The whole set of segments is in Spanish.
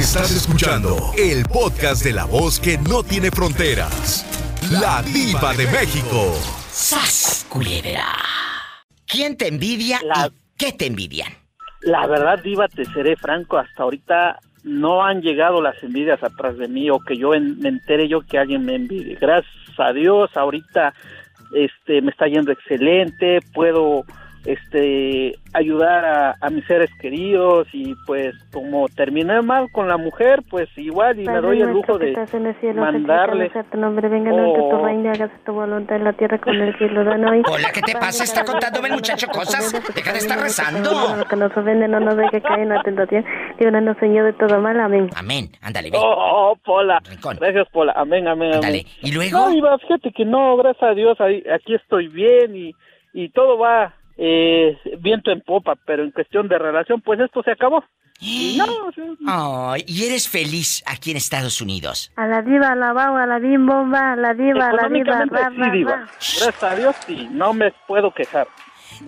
Estás escuchando el podcast de la voz que no tiene fronteras. La diva de México. ¡Sas, culebra! ¿Quién te envidia y qué te envidian? La verdad, diva, te seré franco, hasta ahorita no han llegado las envidias atrás de mí o que yo me entere yo que alguien me envidie. Gracias a Dios, ahorita este me está yendo excelente, puedo este ayudar a, mis seres queridos y pues como terminé mal con la mujer pues igual y me doy el lujo de mandarle tu nombre venga oh. tu reino hagas tu voluntad en la tierra con el cielo. Hoy hola ¿qué te pasa? está contándome el muchacho cosas. deja de estar rezando. que nos ofende no nos deje caer en la tentación. Líbranos Señor de todo mal. Amén. Amén. Ándale ve. Oh, oh, Pola. Gracias Pola. Amén amén ándale. Y luego no iba fíjate que no gracias a Dios aquí estoy bien y y todo va eh, viento en popa, pero en cuestión de relación, pues esto se acabó. Y no, y eres feliz aquí en Estados Unidos. A la diva, a la baba, a la bim bomba, a la diva, a la diva, sí, diva. Gracias a Dios, sí, no me puedo quejar.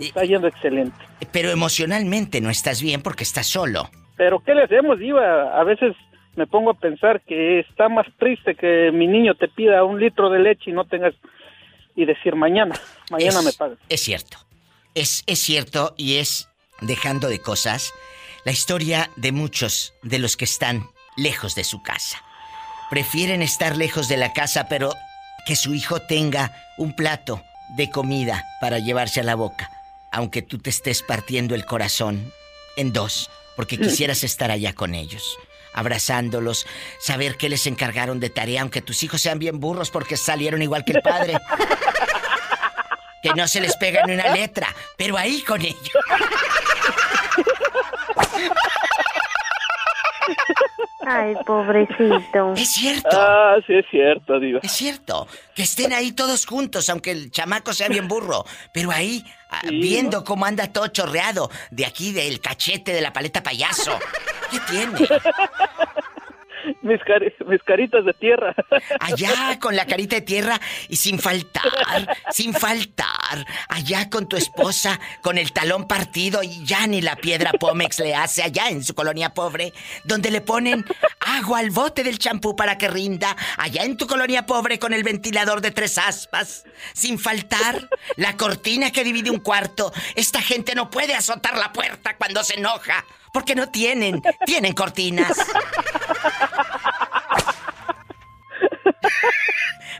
Está yendo excelente. Pero emocionalmente no estás bien porque estás solo. Pero ¿qué le hacemos, diva? A veces me pongo a pensar que está más triste que mi niño te pida un litro de leche y no tengas y decir mañana, mañana me pagas. Es cierto. Es, es cierto y es, dejando de cosas, la historia de muchos de los que están lejos de su casa. Prefieren estar lejos de la casa, pero que su hijo tenga un plato de comida para llevarse a la boca, aunque tú te estés partiendo el corazón en dos, porque quisieras estar allá con ellos, abrazándolos, saber qué les encargaron de tarea, aunque tus hijos sean bien burros porque salieron igual que el padre. que no se les pega ni una letra, pero ahí con ellos. Ay, pobrecito. Es cierto. Ah, sí, es cierto, digo. Es cierto. Que estén ahí todos juntos, aunque el chamaco sea bien burro. Pero ahí, ah, viendo cómo anda todo chorreado. De aquí, del cachete de la paleta payaso. ¿Qué tiene? mis, caritas de tierra. Allá con la carita de tierra y sin faltar, sin faltar. Allá con tu esposa, con el talón partido y ya ni la piedra Pómex le hace allá en su colonia pobre, donde le ponen agua al bote del champú para que rinda. Allá en tu colonia pobre con el ventilador de tres aspas. Sin faltar la cortina que divide un cuarto. Esta gente no puede azotar la puerta cuando se enoja. Porque no tienen, tienen cortinas.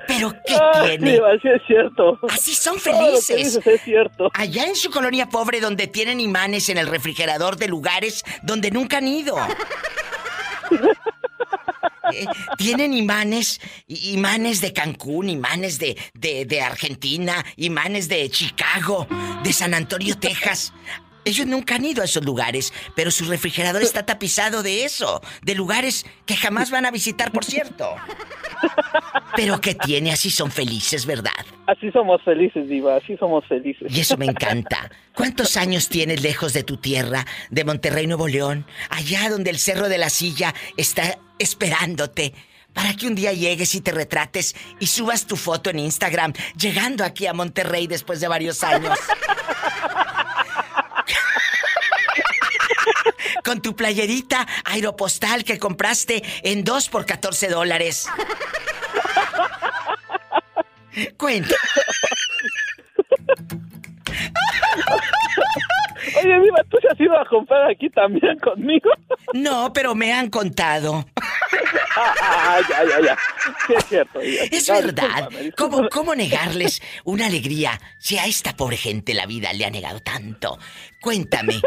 Pero ¿qué tiene? así es cierto. Así son felices. es cierto. Allá en su colonia pobre donde tienen imanes en el refrigerador de lugares donde nunca han ido. Eh, tienen imanes, imanes de Cancún, imanes de, de, de Argentina, imanes de Chicago, de San Antonio, Texas. Ellos nunca han ido a esos lugares, pero su refrigerador está tapizado de eso, de lugares que jamás van a visitar, por cierto. Pero que tiene, así son felices, ¿verdad? Así somos felices, Diva, así somos felices. Y eso me encanta. ¿Cuántos años tienes lejos de tu tierra, de Monterrey, Nuevo León, allá donde el Cerro de la Silla está esperándote? Para que un día llegues y te retrates y subas tu foto en Instagram, llegando aquí a Monterrey después de varios años. Con tu playerita aeropostal que compraste en dos por 14 dólares. Cuenta. Oye, Viva, ¿tú se has ido a comprar aquí también conmigo? No, pero me han contado. Ah, ya, ya, ya. Sí, es cierto. Es verdad. ¿Cómo, ¿Cómo negarles una alegría si a esta pobre gente la vida le ha negado tanto? Cuéntame,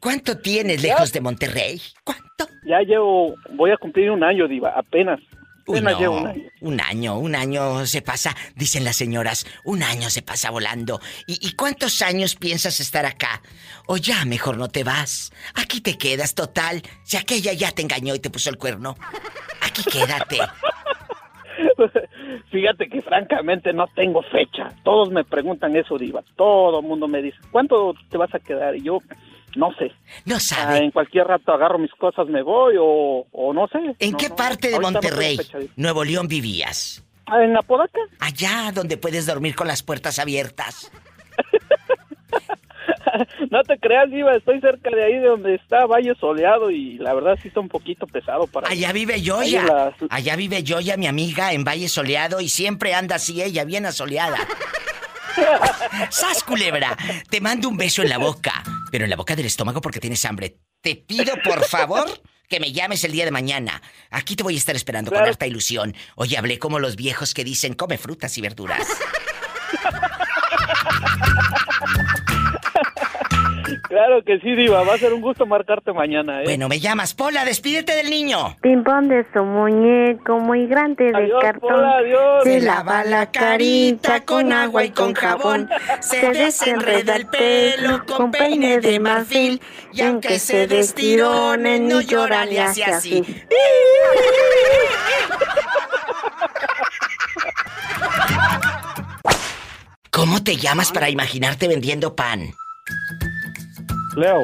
¿Cuánto tienes lejos de Monterrey? ¿Cuánto? Ya llevo, voy a cumplir un año, Diva, apenas. apenas llevo un año. Un año, un año se pasa, dicen las señoras, un año se pasa volando. ¿Y, cuántos años piensas estar acá? O ya mejor no te vas. Aquí te quedas, total. Si aquella ya te engañó y te puso el cuerno, aquí quédate. Fíjate que francamente no tengo fecha. Todos me preguntan eso, Diva. Todo el mundo me dice, ¿cuánto te vas a quedar? Y yo, no sé. No sabe. Ah, en cualquier rato agarro mis cosas, me voy o, no sé. ¿En qué parte de Monterrey, Nuevo León vivías? Ah, en Apodaca. Allá donde puedes dormir con las puertas abiertas. no te creas, Diva, estoy cerca de ahí de donde está Valle Soleado y la verdad sí está un poquito pesado para... Allá vive Yoya. Allá vive Yoya, mi amiga, en Valle Soleado y siempre anda así ella, bien asoleada. ¡Sas, culebra! Te mando un beso en la boca, pero en la boca del estómago porque tienes hambre. Te pido, por favor, que me llames el día de mañana. Aquí te voy a estar esperando con harta ilusión. Oye, hablé como los viejos que dicen come frutas y verduras. Claro que sí, Diva. Va a ser un gusto marcarte mañana, ¿eh? Bueno, me llamas. Pola, despídete del niño. Pimpón de su muñeco muy grande de cartón. Se lava la carita con agua y con jabón. Se desenreda el pelo con peine de marfil. Y aunque se destirone, no llora ni hace así. ¿Cómo te llamas para imaginarte vendiendo pan? Leo.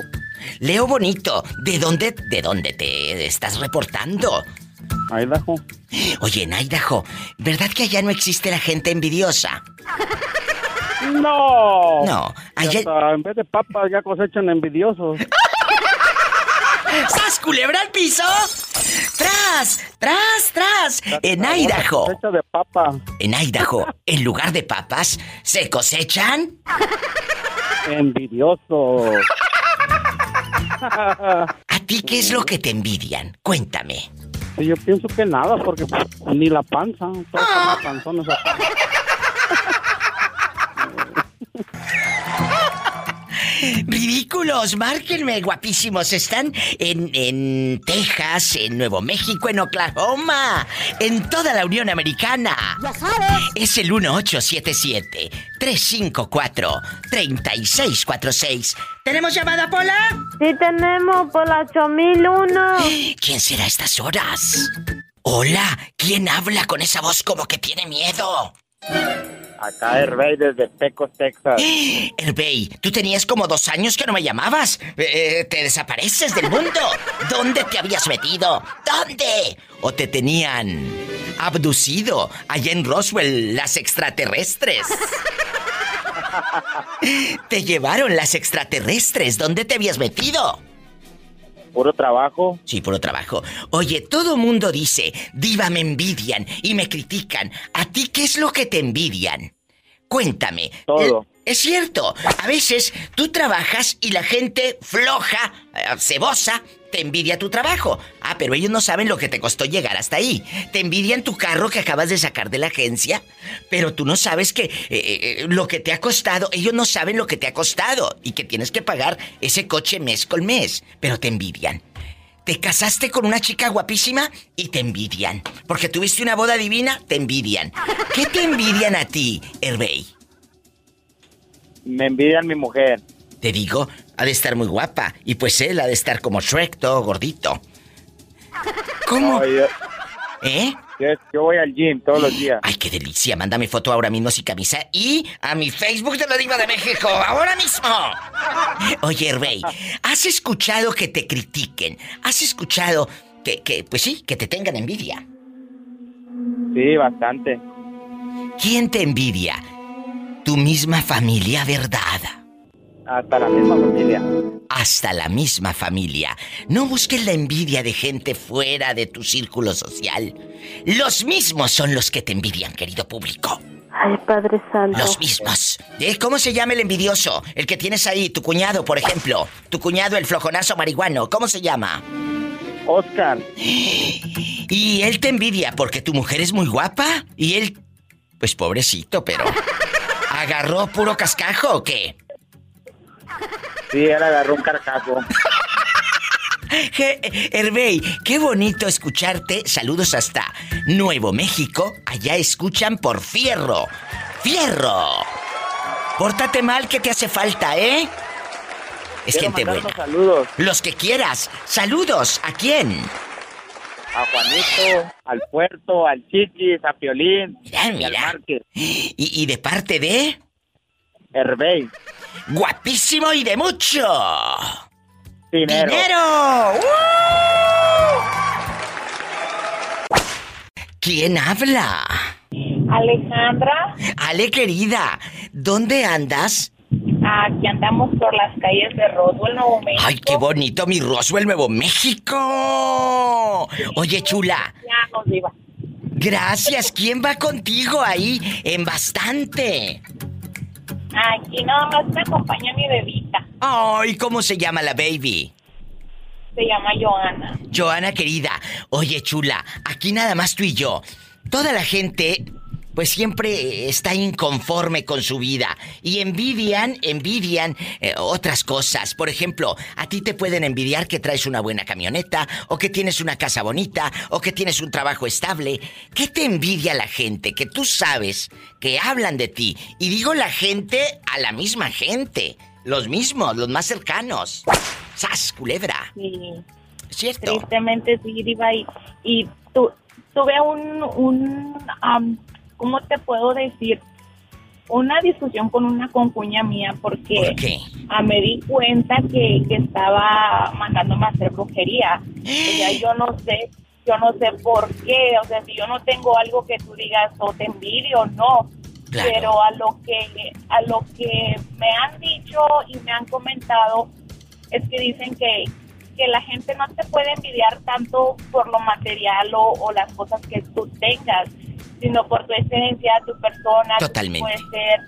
Leo Bonito, ¿de dónde, de dónde te estás reportando? Idaho. Oye, en Idaho, ¿verdad que allá no existe la gente envidiosa? No. No, allá... en vez de papas ya cosechan envidiosos. ¡Sas, culebra al piso! ¡Tras! ¡Tras, tras! En Idaho. de papa. En Idaho, en lugar de papas, ¿se cosechan? Envidiosos. ¿A ti qué es lo que te envidian? Cuéntame. Yo pienso que nada, porque ni la panza. Todos ah. panzones Ridículos, márquenme, guapísimos. Están en, en Texas, en Nuevo México, en Oklahoma, en toda la Unión Americana. Ya sabes. Es el 1877-354-3646. ¿Tenemos llamada, Pola? Sí, tenemos, Pola 8001. ¿Quién será a estas horas? Hola, ¿quién habla con esa voz como que tiene miedo? Acá Herbey desde Pecos, Texas. Herbey, tú tenías como dos años que no me llamabas. Eh, te desapareces del mundo. ¿Dónde te habías metido? ¿Dónde? ¿O te tenían abducido allá en Roswell las extraterrestres? te llevaron las extraterrestres. ¿Dónde te habías metido? Puro trabajo. Sí, puro trabajo. Oye, todo mundo dice, diva, me envidian y me critican. ¿A ti qué es lo que te envidian? Cuéntame. Todo. Es cierto, a veces tú trabajas y la gente floja, eh, cebosa, te envidia tu trabajo. Ah, pero ellos no saben lo que te costó llegar hasta ahí. Te envidian tu carro que acabas de sacar de la agencia, pero tú no sabes que eh, eh, lo que te ha costado, ellos no saben lo que te ha costado y que tienes que pagar ese coche mes con mes, pero te envidian. Te casaste con una chica guapísima y te envidian. Porque tuviste una boda divina, te envidian. ¿Qué te envidian a ti, Herbey? Me envidian mi mujer. Te digo, ha de estar muy guapa. Y pues él ha de estar como Shrek, todo gordito. ¿Cómo? ¿Eh? Yo, voy al gym todos los días. Ay, qué delicia. Mándame foto ahora mismo sin camisa y a mi Facebook de la Diva de México, ahora mismo. Oye, Rey, ¿has escuchado que te critiquen? ¿Has escuchado que, que, pues sí, que te tengan envidia? Sí, bastante. ¿Quién te envidia? Tu misma familia, ¿verdad? Hasta la misma familia. Hasta la misma familia. No busques la envidia de gente fuera de tu círculo social. Los mismos son los que te envidian, querido público. Ay, Padre Santo. Los mismos. ¿Eh? ¿Cómo se llama el envidioso? El que tienes ahí, tu cuñado, por ejemplo. Tu cuñado, el flojonazo marihuano. ¿Cómo se llama? Oscar. Y él te envidia porque tu mujer es muy guapa. Y él, pues pobrecito, pero... ¿Agarró puro cascajo o qué? Sí, él agarró un carcajo. Herbey, qué bonito escucharte. Saludos hasta Nuevo México. Allá escuchan por fierro. ¡Fierro! Pórtate mal que te hace falta, ¿eh? Es gente buena. Saludos. Los que quieras. Saludos. ¿A quién? A Juanito, al Puerto, al Chiquis, a Piolín. Mira, mira. ¿Y, ¿Y, de parte de? Herbey. Guapísimo y de mucho. Dinero. ¡Dinero! ¿Quién habla? Alejandra. Ale, querida, ¿dónde andas? Aquí andamos por las calles de Roswell, Nuevo México. ¡Ay, qué bonito, mi Roswell, Nuevo México! Oye, chula. Ya nos iba. Gracias. ¿Quién va contigo ahí en bastante? Aquí nada más me acompaña mi bebita. Ay, ¿cómo se llama la baby? Se llama Joana. Joana querida, oye chula, aquí nada más tú y yo. Toda la gente pues siempre está inconforme con su vida y envidian, envidian eh, otras cosas. Por ejemplo, a ti te pueden envidiar que traes una buena camioneta o que tienes una casa bonita o que tienes un trabajo estable. ¿Qué te envidia la gente? Que tú sabes que hablan de ti. Y digo la gente a la misma gente. Los mismos, los más cercanos. ¡Sas, culebra! Sí. ¿Cierto? Tristemente sí, Diva. Y, y tu, tuve un, un am, ¿cómo te puedo decir? Una discusión con una concuña mía porque ¿Por qué? ah, me di cuenta que, que estaba mandándome a hacer brujería. O sea, yo no sé, yo no sé por qué. O sea, si yo no tengo algo que tú digas o te envidio, no. Claro. Pero a lo que a lo que me han dicho y me han comentado es que dicen que que la gente no te puede envidiar tanto por lo material o, o las cosas que tú tengas, sino por tu esencia, tu persona, Totalmente. puede ser,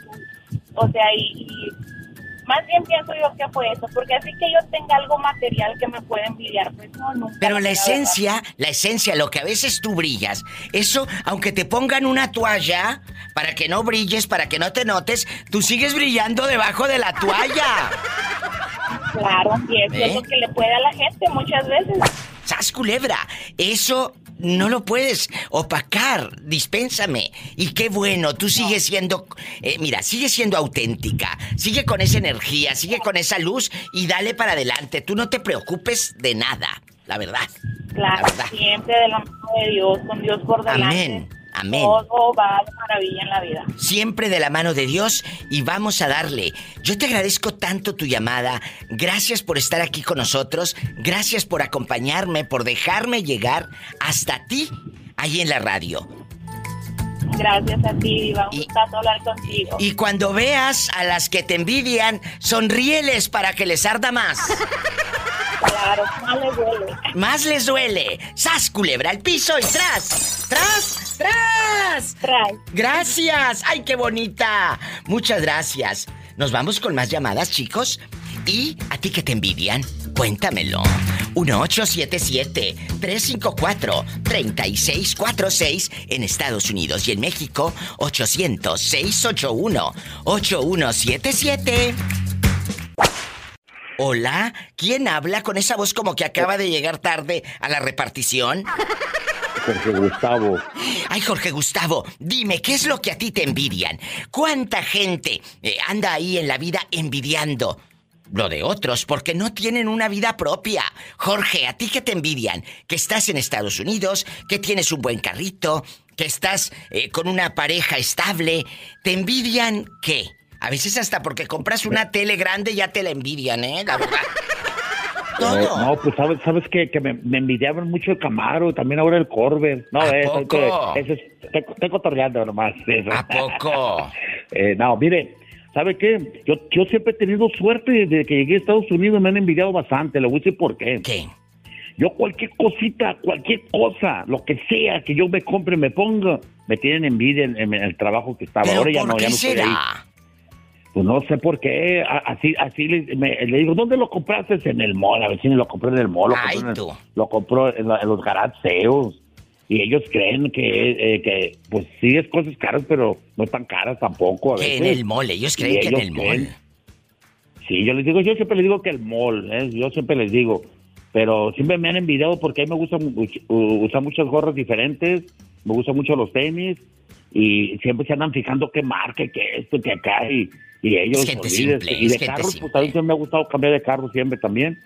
o sea, y, y más bien pienso yo que fue eso, porque así que yo tenga algo material que me pueda envidiar, pues no, nunca. Pero la verdad. esencia, la esencia, lo que a veces tú brillas, eso, aunque te pongan una toalla para que no brilles, para que no te notes, tú sigues brillando debajo de la toalla. Claro, y eso ¿Eh? es lo que le puede a la gente muchas veces. ¡Sas culebra! Eso no lo puedes opacar, dispénsame. Y qué bueno, tú sigues siendo, eh, mira, sigue siendo auténtica, sigue con esa energía, sigue con esa luz y dale para adelante. Tú no te preocupes de nada, la verdad. Claro, La verdad. siempre de la mano de Dios, con Dios por delante. Amén, amén. Todo va de maravilla en la vida. Siempre de la mano de Dios y vamos a darle. Yo te agradezco tanto tu llamada. Gracias por estar aquí con nosotros. Gracias por acompañarme, por dejarme llegar hasta ti ahí en la radio. Gracias a ti, Diva. Un gustazo hablar contigo. Y cuando veas a las que te envidian, sonríeles para que les arda más. Claro, más le duele. Más les duele. ¡Sas, culebra al piso y tras! ¡Tras! ¡Tras! Trae. Gracias. ¡Ay, qué bonita! Muchas gracias. Nos vamos con más llamadas, chicos. ¿Y a ti que te envidian? Cuéntamelo. 1877-354-3646 en Estados Unidos y en México 800-681-8177. Hola, ¿quién habla con esa voz como que acaba de llegar tarde a la repartición? Jorge Gustavo. Ay, Jorge Gustavo, dime, ¿qué es lo que a ti te envidian? ¿Cuánta gente eh, anda ahí en la vida envidiando lo de otros porque no tienen una vida propia? Jorge, ¿a ti qué te envidian? Que estás en Estados Unidos, que tienes un buen carrito, que estás eh, con una pareja estable. ¿Te envidian qué? A veces hasta porque compras una tele grande ya te la envidian, ¿eh? La verdad. Todo. No, pues sabes, sabes que, que me, me envidiaban mucho el Camaro, también ahora el Corvette. No, ¿A eso, poco? es, te, te cotorreando nomás. Eso. ¿A poco? Eh, no, mire, ¿sabe qué? Yo, yo siempre he tenido suerte desde que llegué a Estados Unidos, me han envidiado bastante, le voy a decir por qué. ¿Qué? Yo cualquier cosita, cualquier cosa, lo que sea que yo me compre, me ponga, me tienen envidia en, en el trabajo que estaba. ¿Pero ahora ya no, ya no estoy ahí. Pues no sé por qué, así, así le, me- le digo, ¿dónde lo compraste? En el mall, a ver si lo compré en el mall, lo Ay, compré, en, el- lo compró en, la- en los garajeos. Y ellos creen que, eh, que, pues sí es cosas caras, pero no tan caras tampoco. A Que en veces. el mall, ellos Y creen que en el mall. creen. Sí, yo les digo, yo siempre les digo que el mall, ¿eh? yo siempre les digo. Pero siempre me han envidiado porque a mí me gusta usar muchas gorras diferentes, me gustan mucho los tenis y siempre se andan fijando qué marca, qué esto, que acá y, y ellos. Es gente olvídense. simple, y es de gente carros, simple. pues también siempre me ha gustado cambiar de carro siempre también.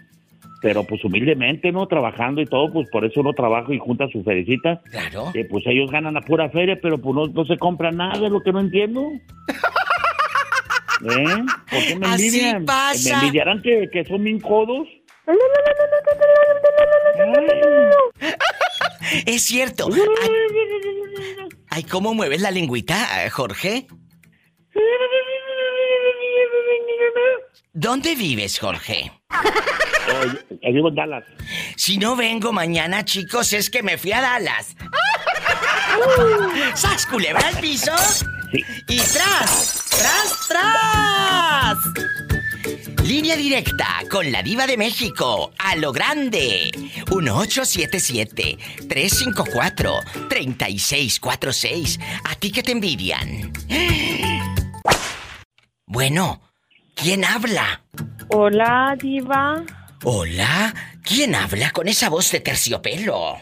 Pero pues humildemente, ¿no? Trabajando y todo, pues por eso uno trabaja y junta su felicita. Claro. Y pues ellos ganan a pura feria, pero pues no, no se compra nada, es lo que no entiendo. ¿Eh? ¿Por qué me Así envidian? pasa. ¿Me envidiarán que, que son bien codos? Es cierto. Ay, ¿cómo mueves la lengüita, eh, Jorge? ¿Dónde vives, Jorge? Eh, vivo en Dallas. Si no vengo mañana, chicos, es que me fui a Dallas. ¿Sas culebra al piso? Sí. Y tras, tras, tras. Línea directa con la diva de México, a lo grande. 1877-354-3646. A ti que te envidian. Bueno, ¿quién habla? Hola, diva. Hola, ¿quién habla con esa voz de terciopelo?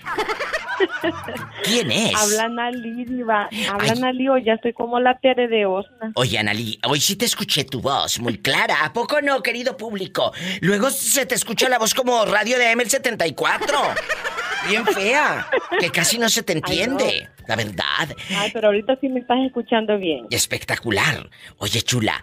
¿Quién es? Habla Nali, diva. Habla Nali, o ya estoy como la Tere de Osna. Oye, Analí, hoy sí te escuché tu voz muy clara. ¿A poco no, querido público? Luego se te escucha la voz como radio de ML74. Bien fea. Que casi no se te entiende. La verdad. Ay, pero ahorita sí me estás escuchando bien. Espectacular. Oye, chula.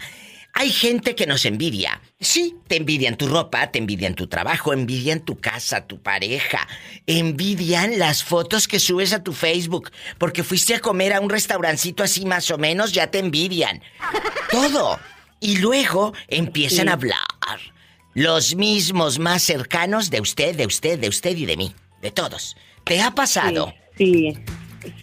Hay gente que nos envidia. Sí, te envidian tu ropa, te envidian tu trabajo, envidian tu casa, tu pareja, envidian las fotos que subes a tu Facebook, porque fuiste a comer a un restaurancito así más o menos, ya te envidian. Todo. Y luego empiezan a hablar. Los mismos más cercanos de usted, de usted, de usted y de mí. De todos. ¿Te ha pasado? Sí. Sí,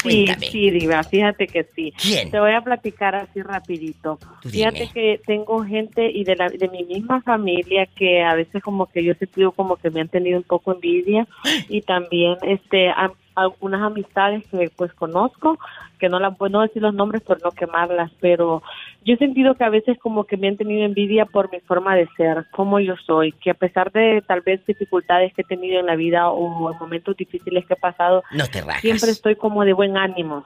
Cuéntame. sí, Diva, fíjate que sí. ¿Quién? Te voy a platicar así rapidito. Tú dime. Fíjate que tengo gente y de, la, de mi misma familia que a veces como que yo he sentido como que me han tenido un poco envidia y también este algunas amistades que pues conozco, que no las puedo decir los nombres por no quemarlas, pero yo he sentido que a veces como que me han tenido envidia por mi forma de ser, como yo soy, que a pesar de tal vez dificultades que he tenido en la vida o en momentos difíciles que he pasado, No te rajas. siempre estoy como de buen ánimo.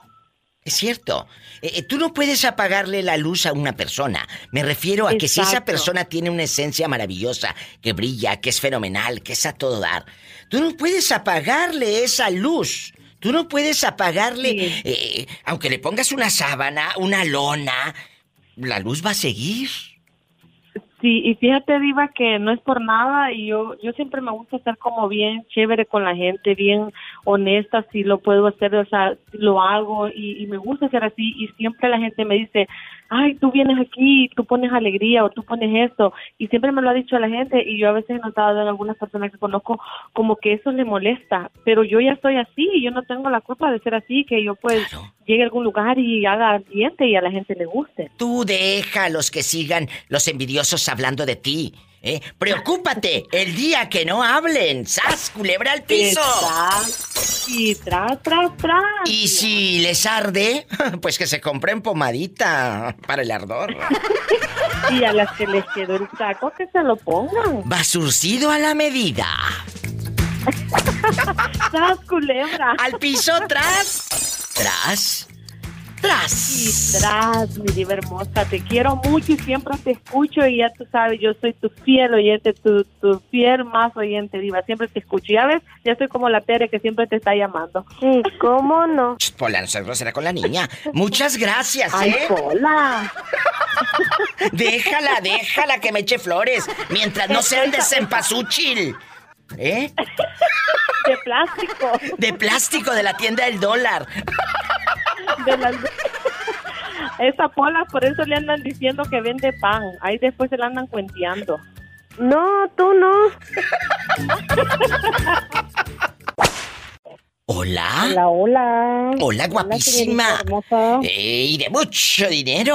Es cierto. Eh, eh, tú no puedes apagarle la luz a una persona. Me refiero a que si esa persona tiene una esencia maravillosa, que brilla, que es fenomenal, que es a todo dar, tú no puedes apagarle esa luz. Tú no puedes apagarle, Sí. eh, aunque le pongas una sábana, una lona, la luz va a seguir. Sí, y fíjate, Diva, que no es por nada y yo yo siempre me gusta estar como bien chévere con la gente, bien honesta, si lo puedo hacer, o sea, lo hago y, y me gusta ser así y siempre la gente me dice, ay, tú vienes aquí, tú pones alegría o tú pones esto y siempre me lo ha dicho la gente y yo a veces he notado en algunas personas que conozco como que eso le molesta, pero yo ya estoy así y yo no tengo la culpa de ser así, que yo pues Claro. llegue a algún lugar y haga ambiente y a la gente le guste. Tú deja a los que sigan los envidiosos hablando de ti. ¿Eh? Preocúpate el día que no hablen. ¡Sas, culebra al piso! Y tras, tras, tras. Y si les arde, pues que se compren pomadita para el ardor. Y a las que les quedó el saco, que se lo pongan. Va surcido a la medida. ¡Tras, culebra! Al piso, tras. Tras. Y Tras. tras, mi diva hermosa, te quiero mucho y siempre te escucho y ya tú sabes, yo soy tu fiel oyente, tu, tu fiel más oyente, diva, siempre te escucho. Ya ves, ya soy como la Tere que siempre te está llamando. Sí, ¿cómo no? Pola, no seas grosera con la niña. Muchas gracias, ¡Ay, ¿eh? Pola! Déjala, déjala que me eche flores. Mientras no sean de cempasúchil. ¿Eh? De plástico. De plástico de la tienda del dólar. De las... Esa Pola, por eso le andan diciendo que vende pan. Ahí después se la andan cuenteando. No, tú no. Hola. Hola, hola. Hola, guapísima. ¡Ey, de mucho dinero!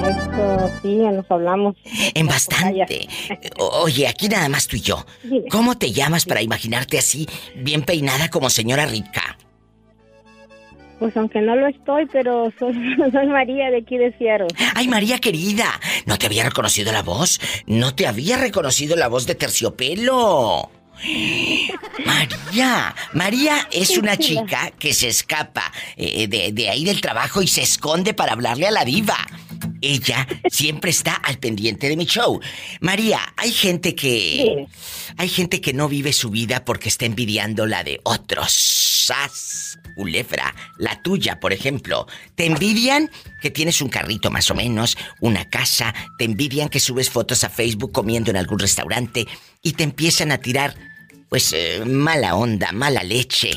Esto, sí, ya nos hablamos. En bastante. Oye, aquí nada más tú y yo. Dime. ¿Cómo te llamas para imaginarte así, bien peinada como señora rica? Pues aunque no lo estoy, pero soy, soy María de aquí de. Ay, María querida, ¿no te había reconocido la voz? ¿No te había reconocido la voz de terciopelo? María, María es una chica que se escapa eh, de, de ahí del trabajo y se esconde para hablarle a la diva. Ella siempre está al pendiente de mi show. María, hay gente que... Hay gente que no vive su vida porque está envidiando la de otros. ¡Sas! Culebra, la tuya, por ejemplo. Te envidian que tienes un carrito más o menos, una casa, te envidian que subes fotos a Facebook comiendo en algún restaurante y te empiezan a tirar, pues, eh, mala onda, mala leche.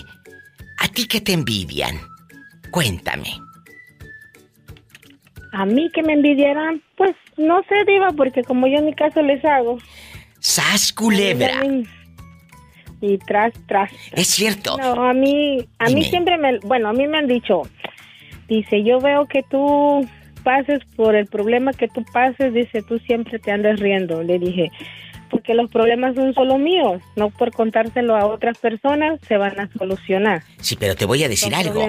¿A ti qué te envidian? Cuéntame. A mí que me envidieran, pues no sé, Diva, porque como yo en mi caso les hago. ¡Sas, culebra! Y tras, tras. Es cierto. No, a mí, a mí siempre me, bueno, a mí me han dicho, dice, yo veo que tú pases por el problema que tú pases, dice, tú siempre te andas riendo. Le dije, porque los problemas son solo míos, no por contárselo a otras personas se van a solucionar. Sí, pero te voy a decir algo.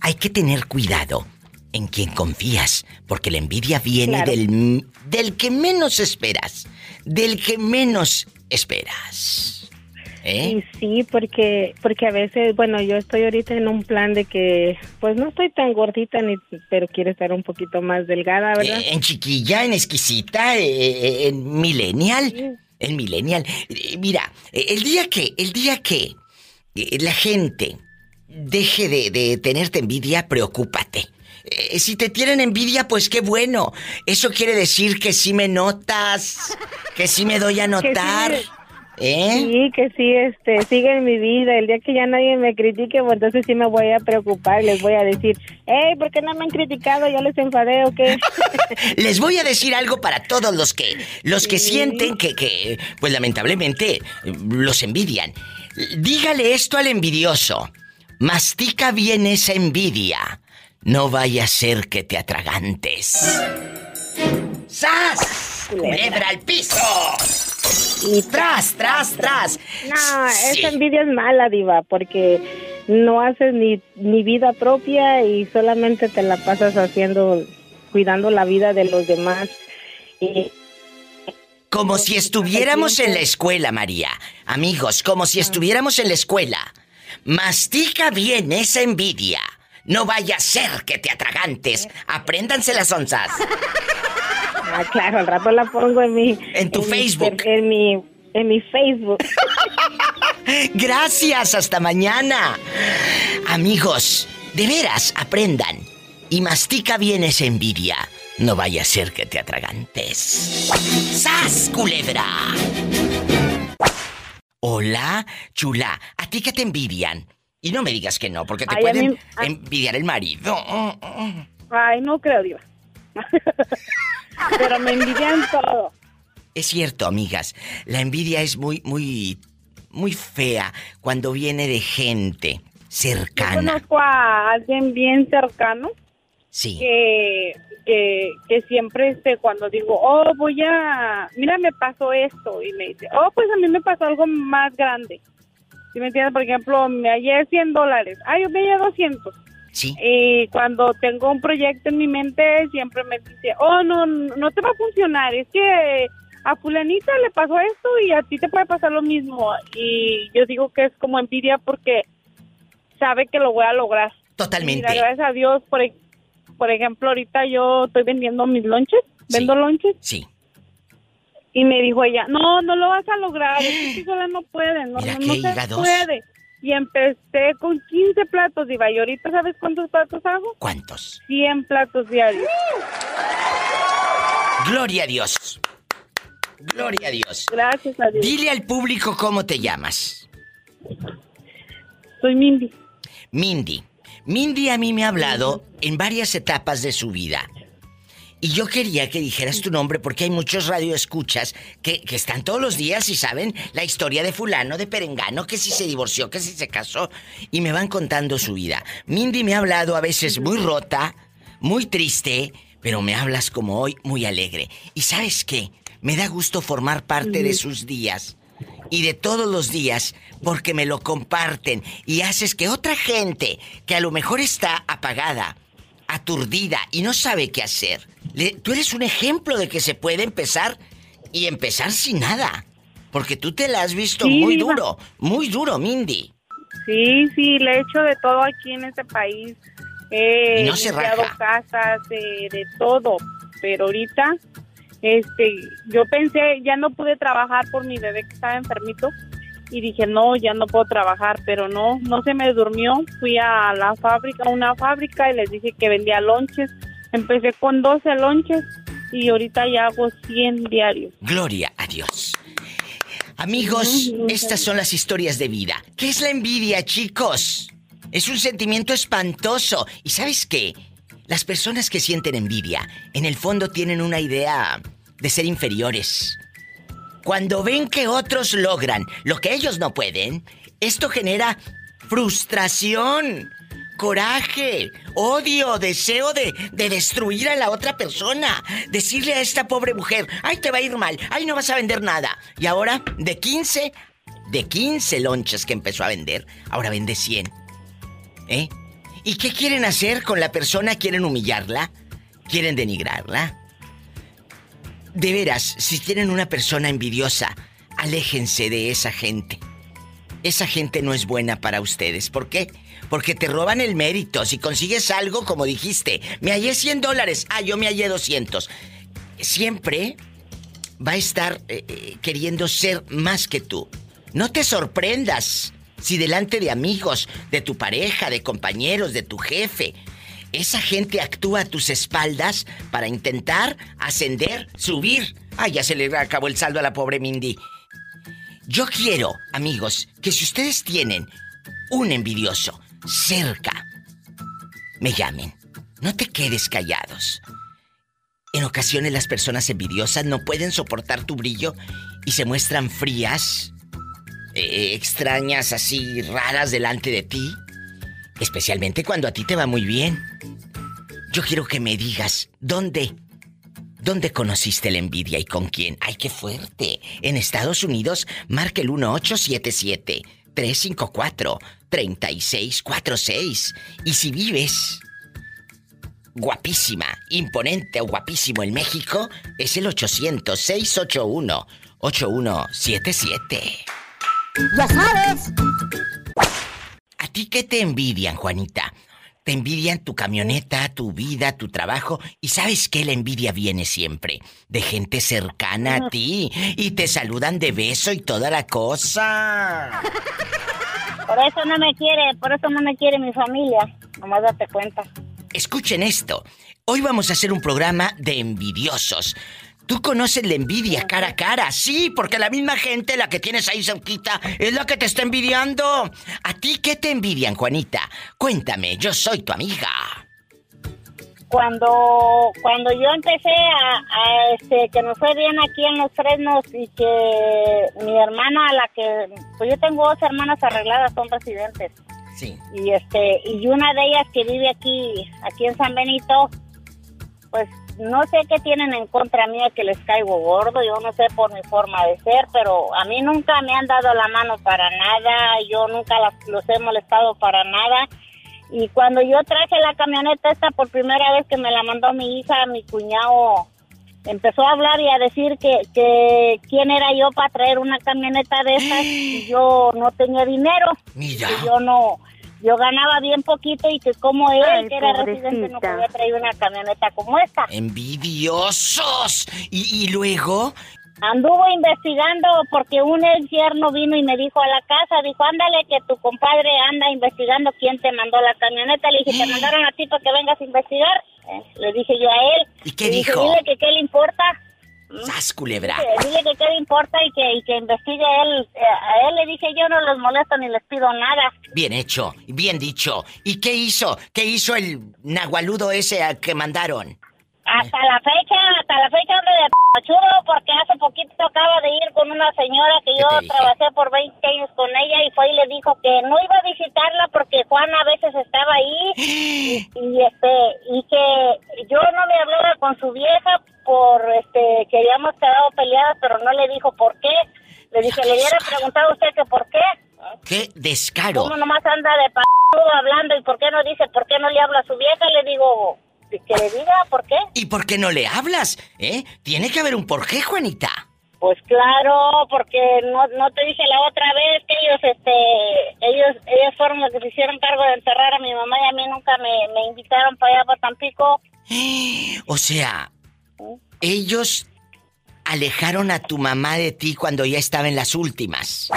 Hay que tener cuidado en quien confías, porque la envidia viene del, del que menos esperas, del que menos esperas. ¿Eh? Sí, porque porque a veces, bueno, yo estoy ahorita en un plan de que, pues no estoy tan gordita ni, pero quiero estar un poquito más delgada, ¿verdad? en chiquilla, en exquisita, eh, eh, en millennial, en millennial. Mira, el día que, el día que la gente deje de, de tenerte envidia, preocúpate. Si te tienen envidia, pues qué bueno. Eso quiere decir que sí me notas, que sí me doy a notar. ¿Eh? Sí, que sí, este, sigue en mi vida. El día que ya nadie me critique, pues entonces sí me voy a preocupar. Les voy a decir, hey, ¿por qué no me han criticado? ¿Ya les enfadé o qué? les voy a decir algo para todos los que, los que sienten que, que, pues lamentablemente, los envidian. Dígale esto al envidioso. Mastica bien esa envidia. No vaya a ser que te atragantes. ¡Sas! ¡Culebra al piso! Y tras, tras, tras. No, esa envidia es mala, Diva, porque no haces ni, ni vida propia y solamente te la pasas haciendo, cuidando la vida de los demás. Como si estuviéramos en la escuela, María. Amigos, como si estuviéramos en la escuela. Mastica bien esa envidia. No vaya a ser que te atragantes. Apréndanse las onzas. Ah, claro, al rato la pongo en mi... En tu Facebook. en, mi... En mi Facebook. Gracias, hasta mañana. Amigos, de veras, aprendan. Y mastica bien esa envidia. No vaya a ser que te atragantes. ¡Sas, culebra! Hola, chula. ¿A ti que te envidian? Y no me digas que no, porque te pueden envidiar el marido. Ay, no creo, Dios. Pero me envidian todo. Es cierto, amigas. La envidia es muy, muy, muy fea cuando viene de gente cercana. Yo conozco a alguien bien cercano. Sí. Que, que, que siempre, este, cuando digo, oh, voy a. Mira, me pasó esto. Y me dice, oh, pues a mí me pasó algo más grande. ¿Sí me entiendes? Por ejemplo, me hallé 100 dólares. Ah, yo me hallé 200. Y cuando tengo un proyecto en mi mente, siempre me dice, oh, no, no te va a funcionar, es que a fulanita le pasó esto y a ti te puede pasar lo mismo. Y yo digo que es como envidia porque sabe que lo voy a lograr. Totalmente. gracias a Dios, por, por ejemplo, ahorita yo estoy vendiendo mis lonches, vendo lonches. Sí. Y me dijo ella, no, no lo vas a lograr, es que sola no puede, no, no, se puede y empecé con 15 platos, Diva. ¿Y ahorita sabes cuántos platos hago? ¿Cuántos? 100 platos diarios. Gloria a Dios. Gloria a Dios. Gracias a Dios. Dile al público cómo te llamas. Soy Mindy. Mindy. Mindy a mí me ha hablado en varias etapas de su vida. Y yo quería que dijeras tu nombre porque hay muchos radioescuchas que, que están todos los días y saben la historia de fulano, de perengano, que si se divorció, que si se casó, y me van contando su vida. Mindy me ha hablado a veces muy rota, muy triste, pero me hablas como hoy muy alegre. Y sabes qué, me da gusto formar parte de sus días y de todos los días porque me lo comparten y haces que otra gente que a lo mejor está apagada, aturdida y no sabe qué hacer, tú eres un ejemplo de que se puede empezar y empezar sin nada. Porque tú te la has visto muy duro, muy duro, Mindy. Sí, sí, le he hecho de todo aquí en este país. He y no se raja. casas, de, de todo. Pero ahorita, este, yo pensé, ya no pude trabajar por mi bebé que estaba enfermito. Y dije, no, ya no puedo trabajar. Pero no, no se me durmió. Fui a la fábrica, a una fábrica, y les dije que vendía lonches Empecé con 12 lonches y ahorita ya hago 100 diarios. Gloria a Dios. Amigos, estas son las historias de vida. ¿Qué es la envidia, chicos? Es un sentimiento espantoso. ¿Y sabes qué? Las personas que sienten envidia, en el fondo tienen una idea de ser inferiores. Cuando ven que otros logran lo que ellos no pueden, esto genera frustración, coraje, odio, deseo de, de, destruir a la otra persona. Decirle a esta pobre mujer, ay, te va a ir mal, ay, no vas a vender nada. Y ahora, de 15, de 15 lonches que empezó a vender, ahora vende 100. ¿Eh? ¿Y qué quieren hacer con la persona? ¿Quieren humillarla? ¿Quieren denigrarla? De veras, si tienen una persona envidiosa, aléjense de esa gente. Esa gente no es buena para ustedes. ¿Por qué? Porque te roban el mérito. Si consigues algo, como dijiste, me hallé 100 dólares. Ah, yo me hallé 200. Siempre va a estar eh, eh, queriendo ser más que tú. No te sorprendas si delante de amigos, de tu pareja, de compañeros, de tu jefe, esa gente actúa a tus espaldas para intentar ascender, subir. Ay, ya se le acabó el saldo a la pobre Mindy. Yo quiero, amigos, que si ustedes tienen un envidioso cerca, me llamen. No te quedes callados. En ocasiones las personas envidiosas no pueden soportar tu brillo y se muestran frías, eh, extrañas, así raras delante de ti. Especialmente cuando a ti te va muy bien. Yo quiero que me digas, ¿dónde? ¿Dónde conociste la envidia y con quién? ¡Ay, qué fuerte! En Estados Unidos, marca el 1877-354-3646. Y si vives guapísima, imponente o guapísimo en México, es el 800-681-8177. ¡Ya sabes! ¿A ti qué te envidian, Juanita? Te envidian tu camioneta, tu vida, tu trabajo. Y sabes que la envidia viene siempre de gente cercana a ti. Y te saludan de beso y toda la cosa. Por eso no me quiere, por eso no me quiere mi familia. Nomás date cuenta. Escuchen esto. Hoy vamos a hacer un programa de envidiosos. Tú conoces la envidia cara a cara, sí, porque la misma gente, la que tienes ahí cerquita, es la que te está envidiando. ¿A ti qué te envidian, Juanita? Cuéntame, yo soy tu amiga. Cuando, cuando yo empecé a, este, que nos fue bien aquí en los fresnos y que mi hermana, la que, pues yo tengo dos hermanas arregladas, son residentes. Sí. Y este, y una de ellas que vive aquí, aquí en San Benito, pues no sé qué tienen en contra mía que les caigo gordo, yo no sé por mi forma de ser, pero a mí nunca me han dado la mano para nada, yo nunca los he molestado para nada. Y cuando yo traje la camioneta esta por primera vez que me la mandó mi hija, mi cuñado empezó a hablar y a decir que, que quién era yo para traer una camioneta de esas y yo no tenía dinero. Mira. Y yo no, yo ganaba bien poquito y que como él, que era residente, no podía traer una camioneta como esta. ¡Envidiosos! ¿Y, y luego? Anduvo investigando porque un infierno vino y me dijo a la casa, dijo, ándale que tu compadre anda investigando quién te mandó la camioneta. Le dije, te mandaron a ti para que vengas a investigar. Eh, le dije yo a él. ¿Y qué Le dije, dijo? Dile que qué le importa. ¡Sas, culebra! Dile, que qué le importa y que, y que investigue él. Eh, a él le dije, yo no los molesto ni les pido nada. Bien hecho, bien dicho. ¿Y qué hizo? ¿Qué hizo el nahualudo ese al que mandaron? Hasta la fecha, hasta la fecha ando de pachudo porque hace poquito acaba de ir con una señora que yo trabajé por 20 años con ella y fue y le dijo que no iba a visitarla porque Juan a veces estaba ahí y, y, este y que yo no me hablaba con su vieja por este que habíamos quedado peleadas pero no le dijo por qué. Le dije, le hubiera preguntado a usted que por qué. ¡Qué descaro! Uno nomás anda de pachudo hablando y por qué no dice por qué no le habla a su vieja. Le digo, que le diga por qué. ¿Y por qué no le hablas? ¿Eh? Tiene que haber un porqué, Juanita. Pues claro, porque no, no te dije la otra vez que ellos, este, ellos, ellos fueron los que se hicieron cargo de enterrar a mi mamá y a mí nunca me, me invitaron para allá, para Tampico. O sea, ellos alejaron a tu mamá de ti cuando ya estaba en las últimas.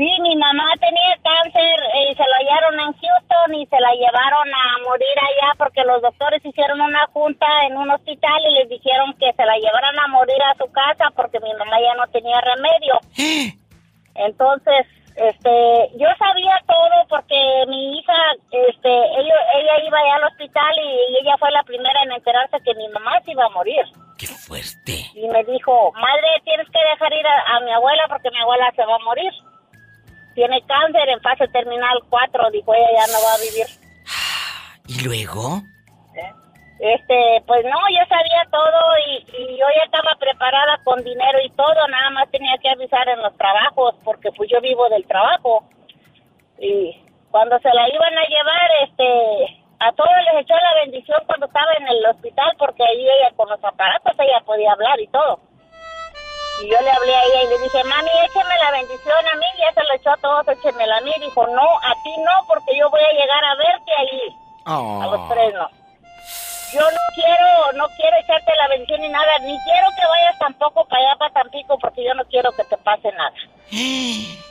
Sí, mi mamá tenía cáncer y se la hallaron en Houston y se la llevaron a morir allá porque los doctores hicieron una junta en un hospital y les dijeron que se la llevaran a morir a su casa porque mi mamá ya no tenía remedio. Entonces, este, yo sabía todo porque mi hija, este, ella, ella iba allá al hospital y, ella fue la primera en enterarse que mi mamá se iba a morir. ¡Qué fuerte! Y me dijo, madre, tienes que dejar ir a, mi abuela porque mi abuela se va a morir. Tiene cáncer en fase terminal 4, dijo ella, ya no va a vivir. ¿Y luego? Este, pues no, yo sabía todo y, yo ya estaba preparada con dinero y todo, nada más tenía que avisar en los trabajos porque pues yo vivo del trabajo. Y cuando se la iban a llevar, este, a todos les echó la bendición cuando estaba en el hospital porque ahí ella con los aparatos ella podía hablar y todo. Y yo le hablé a ella y le dije, mami, écheme la bendición a mí, ya se lo echó a todos, échemela a mí. Dijo, no, a ti no, porque yo voy a llegar a verte ahí. A los tres no yo no quiero, no quiero echarte la bendición ni nada, ni quiero que vayas tampoco para allá, para Tampico, porque yo no quiero que te pase nada.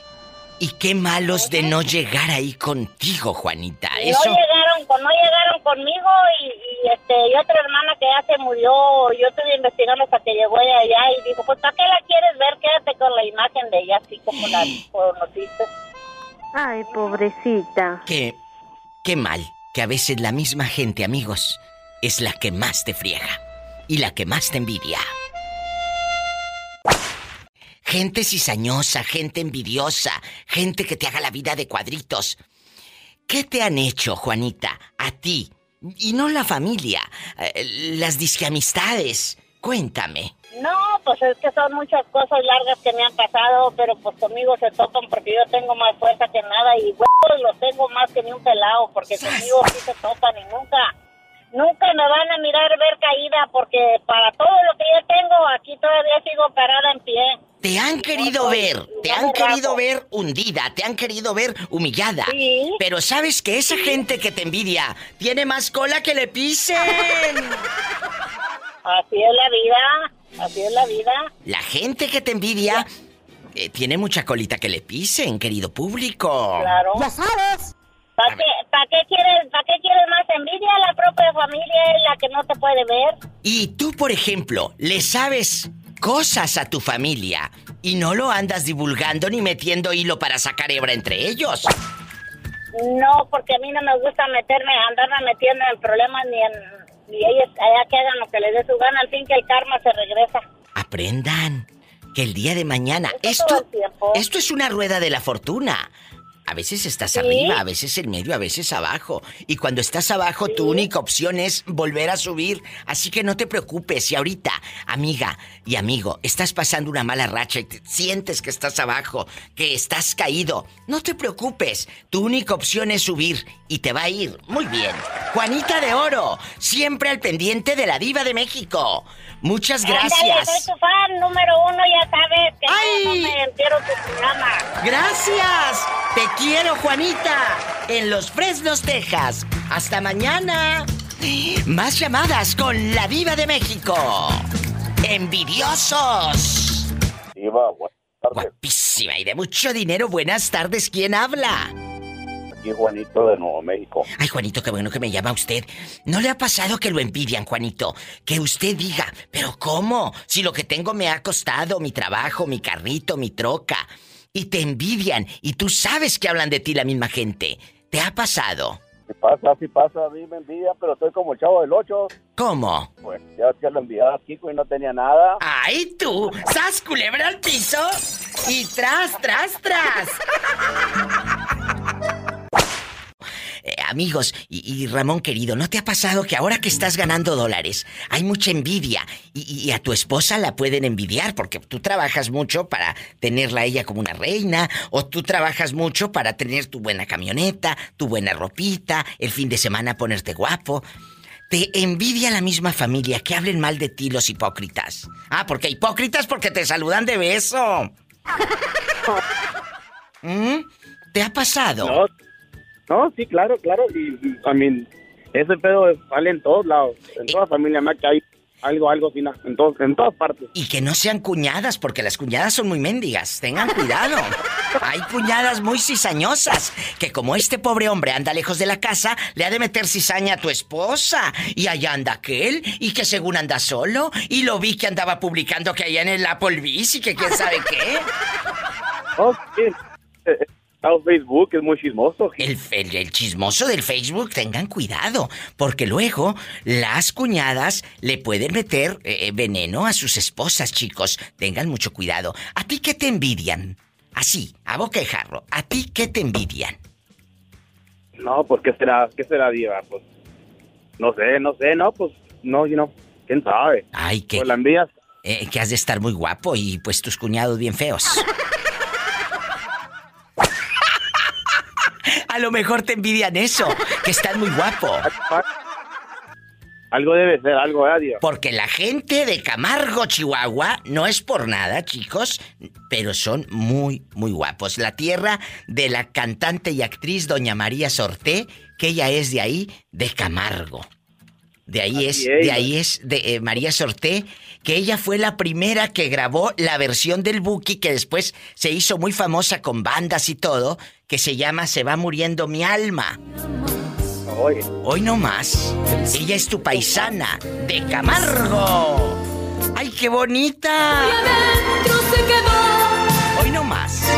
Y qué malos de no llegar ahí contigo, Juanita. No llegaron, no llegaron conmigo y, este, y otra hermana que ya se murió, yo estuve investigando hasta que llegó ella allá y dijo, pues ¿para qué la quieres ver? Quédate con la imagen de ella, así como la conociste. Ay, pobrecita. Qué, qué mal que a veces la misma gente, amigos, es la que más te friega y la que más te envidia. Gente cizañosa, gente envidiosa, gente que te haga la vida de cuadritos. ¿Qué te han hecho, Juanita, a ti? Y no la familia, eh, las disqueamistades. Cuéntame. No, pues es que son muchas cosas largas que me han pasado, pero pues conmigo se tocan porque yo tengo más fuerza que nada y huevos los tengo más que ni un pelado, porque conmigo sí se tocan y nunca nunca me van a mirar ver caída porque para todo lo que yo tengo aquí todavía sigo parada en pie. Te han querido ver, te han querido ver hundida, te han querido ver humillada. Sí. Pero sabes que esa gente que te envidia tiene más cola que le pisen. Así es la vida, así es la vida. La gente que te envidia eh, tiene mucha colita que le pisen, querido público. Claro. Ya sabes. ¿Para qué, qué, quieres, ¿Para qué quieres más envidia? La propia familia es la que no te puede ver. Y tú, por ejemplo, le sabes cosas a tu familia y no lo andas divulgando ni metiendo hilo para sacar hebra entre ellos. No, porque a mí no me gusta meterme, andarme metiendo en problemas ni en ni ellos allá que hagan lo que les dé su gana, al fin que el karma se regresa. Aprendan que el día de mañana esto esto es una rueda de la fortuna. A veces estás arriba, a veces en medio, a veces abajo. Y cuando estás abajo, tu única opción es volver a subir. Así que no te preocupes. Si ahorita, amiga y amigo, estás pasando una mala racha y sientes que estás abajo, que estás caído, no te preocupes. Tu única opción es subir y te va a ir muy bien. Juanita de Oro, siempre al pendiente de la Diva de México. Muchas gracias. soy tu fan número uno, ya sabes que no, me. Gracias. Te quiero, Juanita. En Los Fresnos, Texas. Hasta mañana. Más llamadas con la Diva de México. Envidiosos. Diva, buenas tardes. Guapísima y de mucho dinero. Buenas tardes. ¿Quién habla? aquí Juanito de Nuevo México. Ay, Juanito, qué bueno que me llama usted. ¿No le ha pasado que lo envidian, Juanito? Que usted diga, pero ¿cómo? Si lo que tengo me ha costado, mi trabajo, mi carrito, mi troca. Y te envidian, y tú sabes que hablan de ti la misma gente. ¿Te ha pasado? Sí pasa, sí pasa, a mí me envidia, pero estoy como el chavo del 8. ¿Cómo? Pues ya que lo enviaba a Kiko y no tenía nada. ¡Ay, tú! ¡Sas culebra al piso! ¡Y tras, tras, tras! Eh, amigos y, Ramón querido, ¿no te ha pasado que ahora que estás ganando dólares hay mucha envidia y, a tu esposa la pueden envidiar porque tú trabajas mucho para tenerla ella como una reina o tú trabajas mucho para tener tu buena camioneta, tu buena ropita, el fin de semana ponerte guapo? Te envidia la misma familia que hablen mal de ti los hipócritas. Ah, porque hipócritas porque te saludan de beso. ¿Mm? ¿Te ha pasado? No. No, sí, claro, claro. Y, a mí, ese pedo sale en todos lados. En toda familia me hay algo, algo así, en, en todas partes. Y que no sean cuñadas, porque las cuñadas son muy mendigas. Tengan cuidado. Hay cuñadas muy cizañosas, que como este pobre hombre anda lejos de la casa, le ha de meter cizaña a tu esposa. Y allá anda aquel, y que según anda solo, y lo vi que andaba publicando que allá en el Applebee's y que quién sabe qué. Oh, sí. Facebook es muy chismoso. El, el, el, chismoso del Facebook, tengan cuidado, porque luego las cuñadas le pueden meter eh, eh, veneno a sus esposas, chicos. Tengan mucho cuidado. ¿A ti qué te envidian? Así, a boca de jarro. ¿A ti qué te envidian? No, pues ¿qué será? ¿Qué será, Diva? Pues no sé, no sé, no, pues no, you know, quién sabe. Ay, que. Pues la envías. Eh, que has de estar muy guapo y pues tus cuñados bien feos. lo mejor te envidian eso, que estás muy guapo. Algo debe ser, algo adiós. Porque la gente de Camargo, Chihuahua, no es por nada, chicos, pero son muy, muy guapos. La tierra de la cantante y actriz Doña María Sorté, que ella es de ahí, de Camargo. De ahí es, de ahí es de eh, María Sorté, que ella fue la primera que grabó la versión del Buki que después se hizo muy famosa con bandas y todo, que se llama Se va muriendo mi alma. Hoy. Hoy no más. Ella es tu paisana de Camargo. ¡Ay, qué bonita! Hoy no más.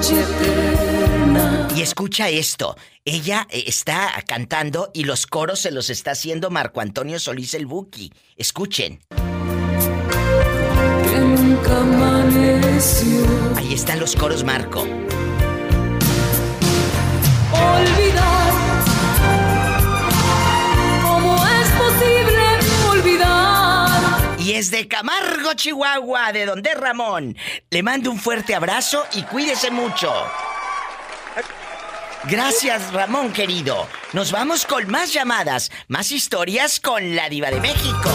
Noche eterna. Y escucha esto. Ella eh, está cantando y los coros se los está haciendo Marco Antonio Solís el Buki. Escuchen. Que nunca amaneció. Ahí están los coros, Marco. Olvidar? Y es de Camargo, Chihuahua, de donde Ramón. Le mando un fuerte abrazo y cuídese mucho. Gracias, Ramón querido. Nos vamos con más llamadas, más historias con la diva de México.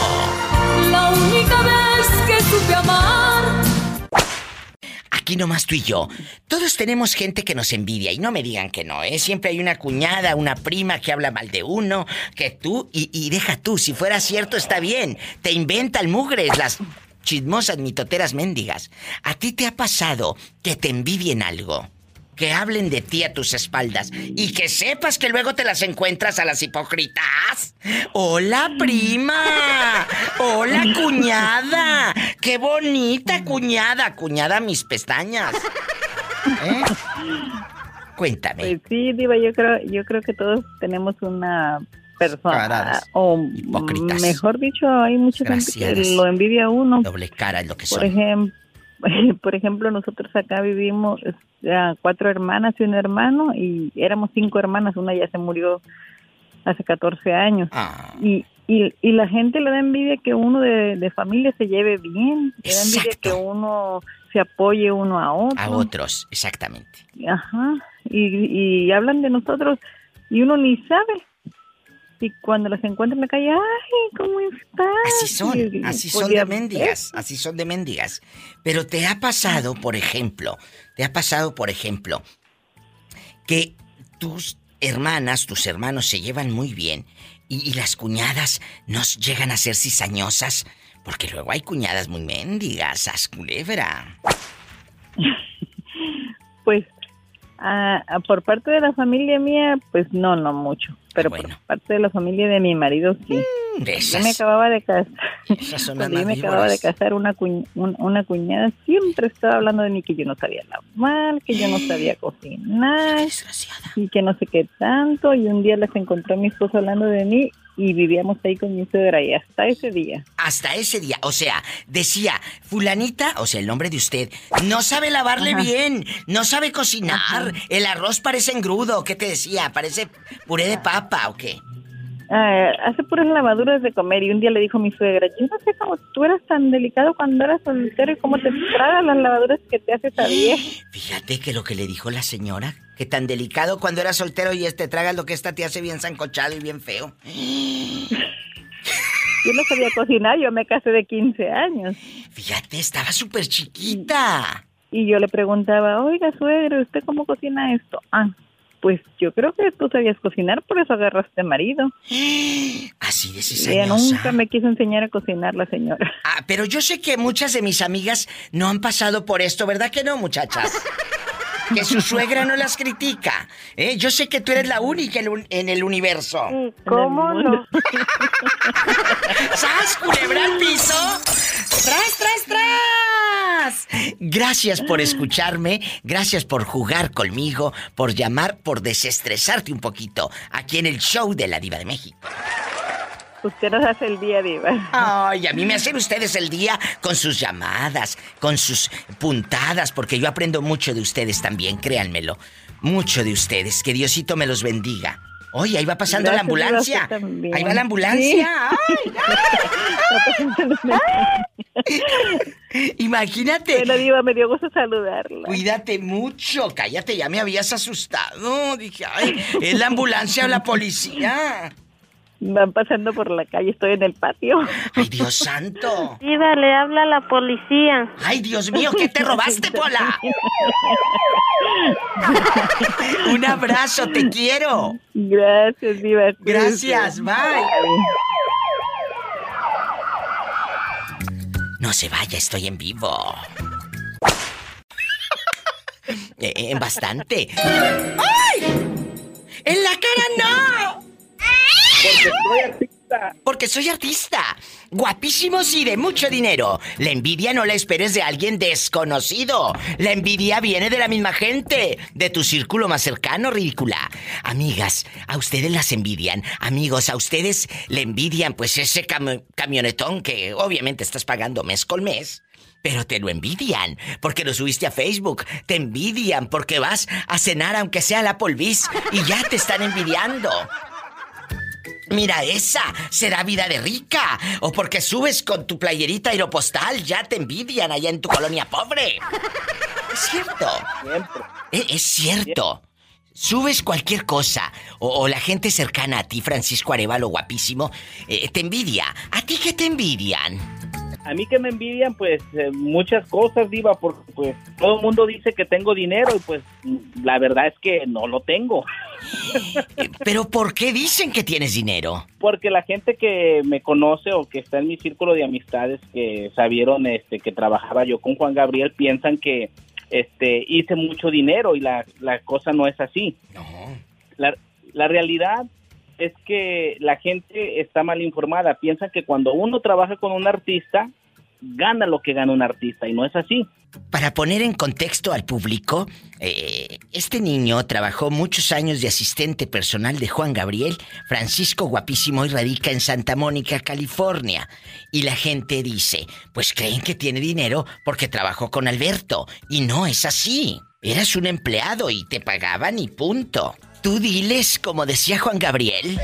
La única vez que supe amar. Aquí nomás tú y yo. Todos tenemos gente que nos envidia y no me digan que no, ¿eh? Siempre hay una cuñada, una prima que habla mal de uno, que tú, y, deja tú, si fuera cierto está bien. Te inventan mugres las chismosas mitoteras mendigas. ¿A ti te ha pasado que te envidien algo? Que hablen de ti a tus espaldas y que sepas que luego te las encuentras a las hipócritas. Hola, prima. Hola, cuñada. Qué bonita cuñada. Cuñada, mis pestañas. ¿Eh? Cuéntame. Pues sí, Diva, yo creo, yo creo que todos tenemos una persona Caradas. o Hipócritas. mejor dicho, hay mucha gente que Gracias. lo envidia a uno. Doble cara es lo que Por ejemplo, por ejemplo, nosotros acá vivimos cuatro hermanas y un hermano y éramos cinco hermanas, una ya se murió hace 14 años. Ah. Y, y, y la gente le da envidia que uno de, de familia se lleve bien, le da envidia que uno se apoye uno a otro. A otros, exactamente. Ajá, y, y hablan de nosotros y uno ni sabe. Y cuando las encuentra en la calle, ay, ¿cómo estás? Así son, así son podía- de mendigas, así son de mendigas. Pero te ha pasado, por ejemplo, te ha pasado, por ejemplo, que tus hermanas, tus hermanos se llevan muy bien y, y las cuñadas nos llegan a ser cizañosas, porque luego hay cuñadas muy mendigas, as culebra. Pues, ah, ah, por parte de la familia mía, pues no, no mucho. Pero por parte de la familia de mi marido, sí. de Yo me acababa de casar. Cuando yo me acababa de casar, una, cuñ- un- una cuñada siempre estaba hablando de mí que yo no sabía lavar, que yo no sabía cocinar, y que no sé qué tanto. Y un día les encontró a mi esposo hablando de mí y vivíamos ahí con mi suegra y hasta ese día. Hasta ese día, o sea, decía, fulanita, o sea, el nombre de usted, no sabe lavarle Ajá. bien, no sabe cocinar, el arroz parece engrudo, ¿qué te decía? ¿Parece puré de papa o qué? Ah, hace puras lavaduras de comer y un día le dijo a mi suegra, yo no sé cómo tú eras tan delicado cuando eras soltero y cómo te tragas las lavaduras que te hace esa vieja. Fíjate que lo que le dijo la señora, que tan delicado cuando era soltero y este tragas lo que esta te hace bien sancochado y bien feo. Yo no sabía cocinar, yo me casé de 15 años. Fíjate, estaba súper chiquita. Y yo le preguntaba, oiga, suegro, ¿usted cómo cocina esto? Ah, pues yo creo que tú sabías cocinar, por eso agarraste marido. Así de Ella nunca me quiso enseñar a cocinar la señora. Ah, pero yo sé que muchas de mis amigas no han pasado por esto, ¿verdad que no, muchachas? que su suegra no las critica. ¿eh? Yo sé que tú eres la única en el universo. ¿Cómo no? ¡Sas, culebra al piso! ¡Tras, tras, tras! Gracias por escucharme, gracias por jugar conmigo, por llamar, por desestresarte un poquito aquí en el show de la Diva de México. Usted nos hace el día, Diva. Ay, a mí me hacen ustedes el día con sus llamadas, con sus puntadas, porque yo aprendo mucho de ustedes también, créanmelo. Mucho de ustedes. Que Diosito me los bendiga. Oye, ahí va pasando la Gracias, ambulancia. Ahí va la ambulancia. Ay, Imagínate. Bueno, Diva, me dio gusto saludarla. Cuídate mucho. Cállate, ya me habías asustado. Dije, ay, ¿es la ambulancia o la policía? Van pasando por la calle, estoy en el patio. Ay, Dios santo. Diva, le habla a la policía. Ay, Dios mío, ¿qué te robaste, Pola? Un abrazo, te quiero. Gracias, Diva. Gracias, bye. No se vaya, estoy en vivo. Eh, En bastante. ¡Ay! ¡En la cara no! Porque soy Porque soy artista. Guapísimos y de mucho dinero. La envidia no la esperes de alguien desconocido. La envidia viene de la misma gente. De tu círculo más cercano, ridícula. Amigas, a ustedes las envidian. Amigos, a ustedes le envidian pues ese cam- camionetón que obviamente estás pagando mes con mes. Pero te lo envidian porque lo subiste a Facebook. Te envidian porque vas a cenar aunque sea la polvis y ya te están envidiando. Mira esa, será vida de rica. O porque subes con tu playerita aeropostal, ya te envidian allá en tu colonia pobre. Es cierto. E- Es, cierto. Subes cualquier cosa, o, o la gente cercana a ti, Francisco Arevalo, guapísimo, eh, te envidia. ¿A ti qué te envidian? A mí que me envidian, pues, eh, muchas cosas, Diva, porque, pues, todo el mundo dice que tengo dinero y, pues, la verdad es que no lo tengo. ¿Pero por qué dicen que tienes dinero? Porque la gente que me conoce o que está en mi círculo de amistades que sabieron este, que trabajaba yo con Juan Gabriel piensan que este, hice mucho dinero y la, la cosa no es así. La, la realidad es que la gente está mal informada. Piensan que cuando uno trabaja con un artista, gana lo que gana un artista y no es así. Para poner en contexto al público, eh, este niño trabajó muchos años de asistente personal de Juan Gabriel, Francisco Guapísimo y radica en Santa Mónica, California. Y la gente dice, pues creen que tiene dinero porque trabajó con Alberto. Y no es así. Eras un empleado y te pagaban y punto. Tú diles, como decía Juan Gabriel.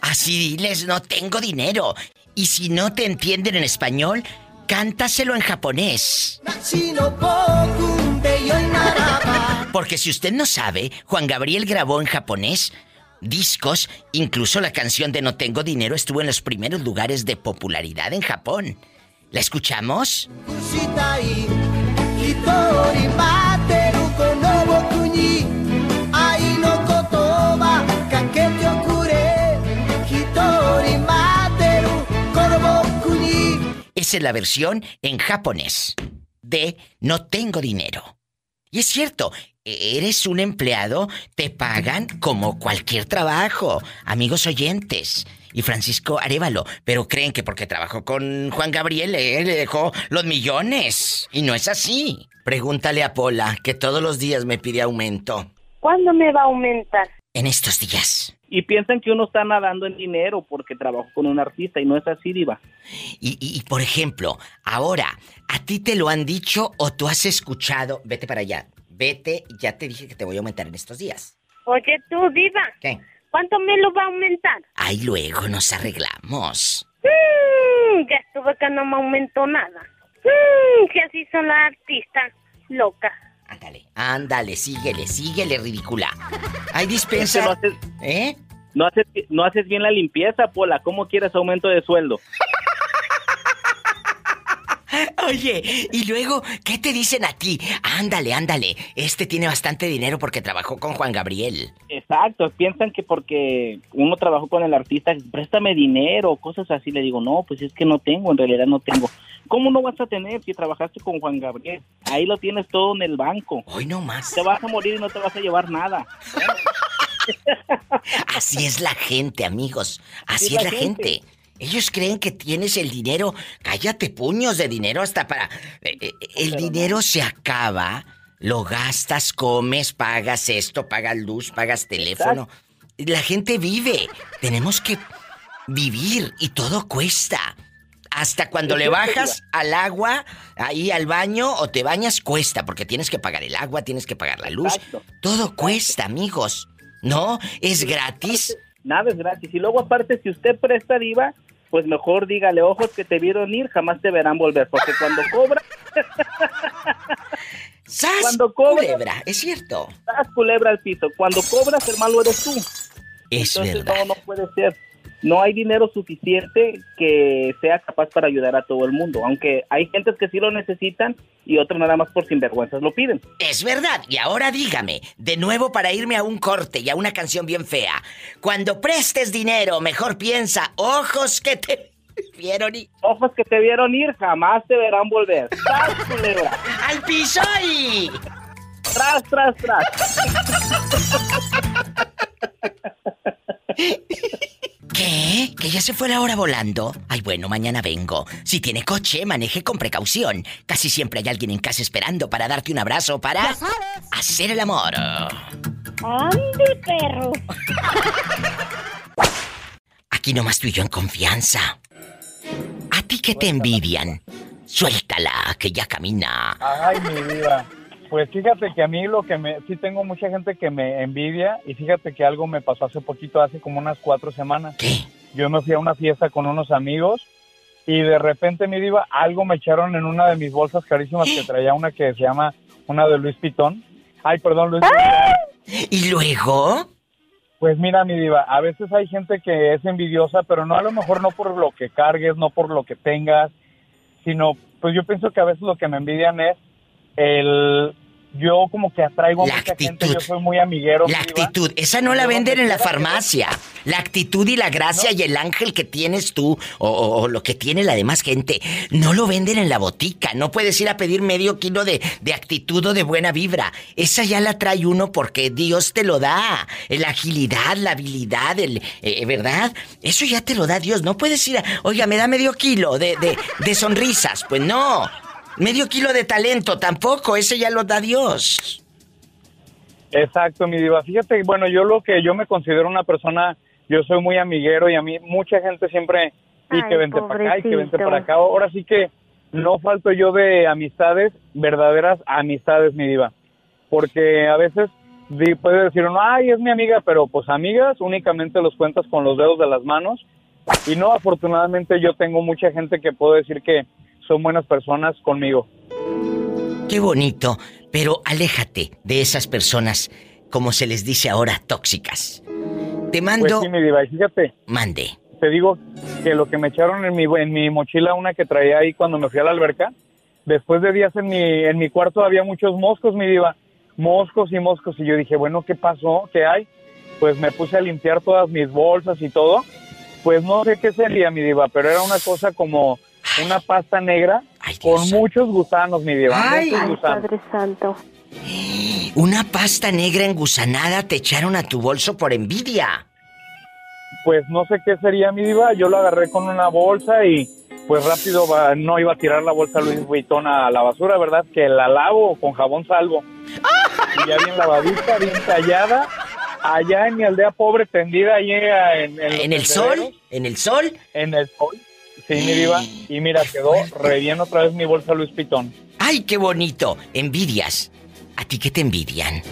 Así diles, no tengo dinero. Y si no te entienden en español, cántaselo en japonés. Porque si usted no sabe, Juan Gabriel grabó en japonés discos, incluso la canción de No tengo dinero estuvo en los primeros lugares de popularidad en Japón. ¿La escuchamos? Esa es la versión en japonés de No tengo dinero. Y es cierto, e-, eres un empleado, te pagan como cualquier trabajo, amigos oyentes. Y Francisco Arevalo, pero creen que porque trabajó con Juan Gabriel eh, le dejó los millones. Y no es así. Pregúntale a Pola, que todos los días me pide aumento. ¿Cuándo me va a aumentar? En estos días. Y piensan que uno está nadando en dinero porque trabajó con un artista y no es así, Diva. Y, y- y, por ejemplo, ahora, ¿a ti te lo han dicho o tú has escuchado? Vete para allá. Vete, ya te dije que te voy a aumentar en estos días. Oye, tú, Diva, ¿Qué? ¿Cuánto me lo va a aumentar? Ay, luego nos arreglamos. Mm, ya estuve que no me aumentó nada. Mm, que así son las artistas locas. Ándale, síguele, síguele, ridícula. Que dispensa. no haces, ¿Eh? no, haces, no haces bien la limpieza, Pola. ¿Cómo quieres aumento de sueldo? Oye, y luego, ¿qué te dicen a ti? Ándale, ándale. Este tiene bastante dinero porque trabajó con Juan Gabriel. Exacto, piensan que porque uno trabajó con el artista, préstame dinero, cosas así. Le digo, no, pues es que no tengo, en realidad no tengo. ¿Cómo no vas a tener si trabajaste con Juan Gabriel? Ahí lo tienes todo en el banco. Hoy no más. Te vas a morir y no te vas a llevar nada. Así es la gente, amigos. Así Sí, es la la gente. gente. Ellos creen que tienes el dinero. Cállate, puños de dinero hasta para. eh, eh, El dinero se acaba. Lo gastas, comes, pagas esto, pagas luz, pagas teléfono. La gente vive. Tenemos que vivir y todo cuesta. Hasta cuando le bajas al agua, ahí al baño o te bañas, cuesta, porque tienes que pagar el agua, tienes que pagar la luz. Todo cuesta, amigos. No, es gratis. Nada es gratis. Y luego aparte, si usted presta diva, pues mejor dígale, ojos que te vieron ir, jamás te verán volver. Porque cuando cobra... ¡Sas! Cuando cobra... Culebra, es cierto. ¡Sas! Culebra al piso. Cuando cobras, el malo eres tú. Es Entonces, verdad. no, no puede ser. No hay dinero suficiente que sea capaz para ayudar a todo el mundo. Aunque hay gentes que sí lo necesitan y otros nada más por sinvergüenzas lo piden. Es verdad. Y ahora dígame, de nuevo para irme a un corte y a una canción bien fea. Cuando prestes dinero, mejor piensa, ojos que te vieron y... Ojos que te vieron ir, jamás te verán volver. ¡Al piso y... ¡Tras, tras, tras! ¿Qué? ¿Que ya se fue la hora volando? Ay, bueno, mañana vengo. Si tiene coche, maneje con precaución. Casi siempre hay alguien en casa esperando para darte un abrazo para hacer el amor. ¡Ande, perro! Aquí nomás tú y yo en confianza. ¿A ti que te envidian? Suéltala, que ya camina. Ay, mi vida. Pues fíjate que a mí lo que me... Sí tengo mucha gente que me envidia y fíjate que algo me pasó hace poquito, hace como unas cuatro semanas. ¿Qué? Yo me fui a una fiesta con unos amigos y de repente, mi diva, algo me echaron en una de mis bolsas carísimas que traía una que se llama, una de Luis Pitón. Ay, perdón, Luis Pitón. ¿Y luego? Pues mira, mi diva, a veces hay gente que es envidiosa, pero no a lo mejor no por lo que cargues, no por lo que tengas, sino, pues yo pienso que a veces lo que me envidian es el... Yo como que atraigo a La mucha gente, yo soy muy amiguero. La actitud, esa no la venden en la farmacia. La actitud y la gracia y el ángel que tienes tú o, o- o lo que tiene la demás gente, no lo venden en la botica. No puedes ir a pedir medio kilo de, de actitud o de buena vibra. Esa ya la trae uno porque Dios te lo da. La agilidad, la habilidad, el, eh, ¿verdad? Eso ya te lo da Dios. No puedes ir a, oiga, me da medio kilo de, de, de sonrisas. Pues no. Medio kilo de talento tampoco. Ese ya lo da Dios. Exacto, mi diva. Fíjate, bueno, yo lo que yo me considero una persona, yo soy muy amiguero y a mí mucha gente siempre, y Ay, que vente para acá y que vente para acá. Ahora sí que no falto yo de amistades, verdaderas amistades, mi diva. Porque a veces di- puede decir uno, ay, es mi amiga, pero pues amigas únicamente los cuentas con los dedos de las manos. Y no, afortunadamente yo tengo mucha gente que puedo decir que son buenas personas conmigo. Qué bonito, pero aléjate de esas personas, como se les dice ahora, tóxicas. Te mando... Pues sí, mi diva, fíjate. Mande. Te digo que lo que me echaron en mi, en mi mochila, una que traía ahí cuando me fui a la alberca, después de días en mi, en mi cuarto había muchos moscos, mi diva. Moscos y moscos. Y yo dije, bueno, ¿qué pasó? ¿Qué hay? Pues me puse a limpiar todas mis bolsas y todo. Pues no sé qué sería, mi diva, pero era una cosa como una pasta negra con muchos gusanos, mi diva. Ay. muchos Ay, gusanos. Padre Santo. Una pasta negra engusanada te echaron a tu bolso por envidia. Pues no sé qué sería mi diva, yo lo agarré con una bolsa y pues rápido va- no iba a tirar la bolsa Luis Vuitton a la basura, ¿verdad? Que la lavo con jabón salvo. Y ya bien lavadita, bien tallada, allá en mi aldea pobre tendida eh, en, en, ¿En el sol? ¿En el sol? En el sol. Sí, mi diva. Y mira, quedó re bien otra vez mi bolsa Luis Vuitton. ¡Ay, qué bonito! Envidias. ¿A ti qué te envidian?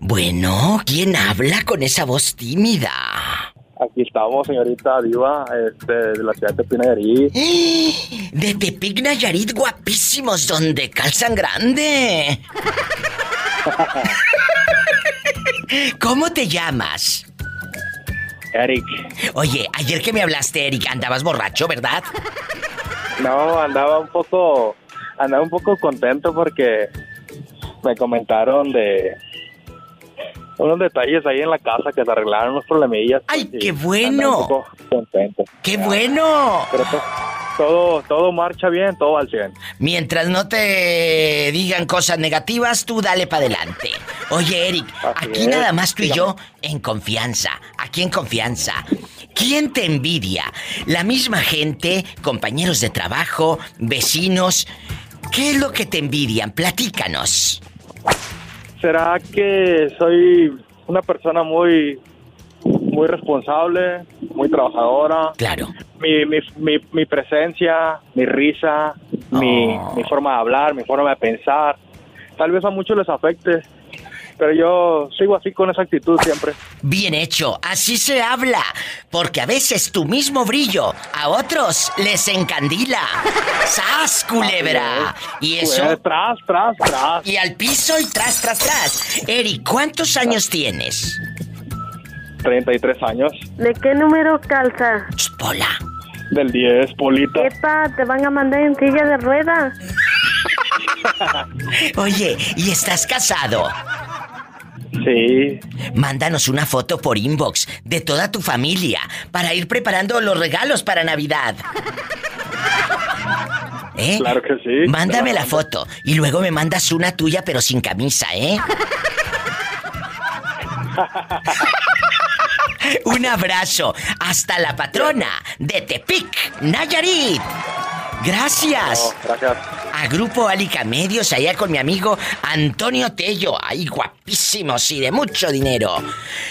Bueno, ¿quién habla con esa voz tímida? Aquí estamos, señorita Diva, este, de la ciudad de Tepic, Nayarit. De Tepic Nayarit, guapísimos, donde calzan grande. ¿Cómo te llamas? Eric. Oye, ayer que me hablaste, Eric, andabas borracho, ¿verdad? No, andaba un poco, andaba un poco contento porque me comentaron de unos detalles ahí en la casa que se arreglaron unos problemillas. ¡Ay, y qué bueno! un poco contento. ¡Qué bueno! Pero to- todo, todo marcha bien, todo al 100. Mientras no te digan cosas negativas, tú dale para adelante. Oye, Eric, aquí es. nada más tú y yo en confianza. Aquí en confianza. ¿Quién te envidia? ¿La misma gente? ¿Compañeros de trabajo? ¿Vecinos? ¿Qué es lo que te envidian? Platícanos. ¿Será que soy una persona muy, muy responsable, muy trabajadora? Claro. Mi, mi, mi, mi presencia, mi risa, mi, Oh. mi forma de hablar, mi forma de pensar. Tal vez a muchos les afecte, pero yo sigo así con esa actitud siempre. Bien hecho, así se habla. Porque a veces tu mismo brillo a otros les encandila. ¡Sas, culebra! Y eso. Pues, tras, tras, tras. Y al piso y tras, tras, tras. Eric, ¿cuántos años tienes? 33 años. ¿De qué número calza? Pola. Del 10, Polita. Epa, te van a mandar en silla de ruedas. Oye, ¿y estás casado? Sí. Mándanos una foto por inbox de toda tu familia para ir preparando los regalos para Navidad. ¿Eh? Claro que sí. Mándame la foto y luego me mandas una tuya pero sin camisa, ¿eh? Un abrazo hasta la patrona de Tepic, Nayarit. Gracias. gracias. A Grupo Alica Medios, allá con mi amigo Antonio Tello. Ay, guapísimos y de mucho dinero.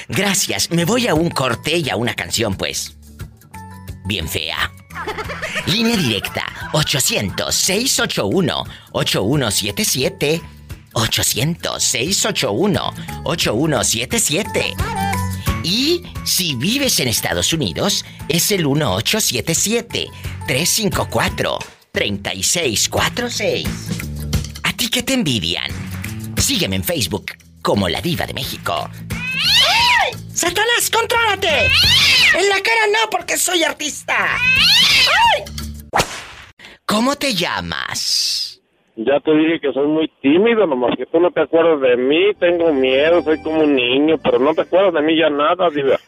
Gracias. Me voy a un corte y a una canción, pues. Bien fea. Línea directa 800-681-8177. 800-681-8177. Y si vives en Estados Unidos, es el 1877-354-3646. ¿A ti qué te envidian? Sígueme en Facebook como La Diva de México. ¡Satanás, contrólate! En la cara no, porque soy artista. ¿Cómo te llamas? Ya te dije que soy muy tímido, nomás que tú no te acuerdas de mí, tengo miedo, soy como un niño, pero no te acuerdas de mí ya nada, diva.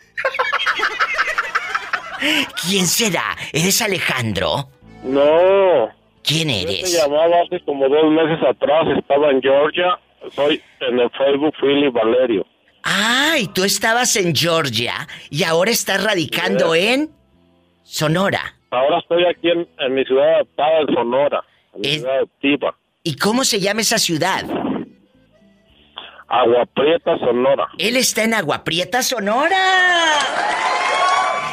¿Quién será? ¿Eres Alejandro? No. ¿Quién Yo te eres? llamaba hace como dos meses atrás, estaba en Georgia, soy en el Facebook Philly Valerio. Ay, tú estabas en Georgia y ahora estás radicando en Sonora. Ahora estoy aquí en, en mi ciudad adaptada en Sonora, ciudad ¿Y cómo se llama esa ciudad? Agua Prieta, Sonora. Él está en Agua Prieta, Sonora.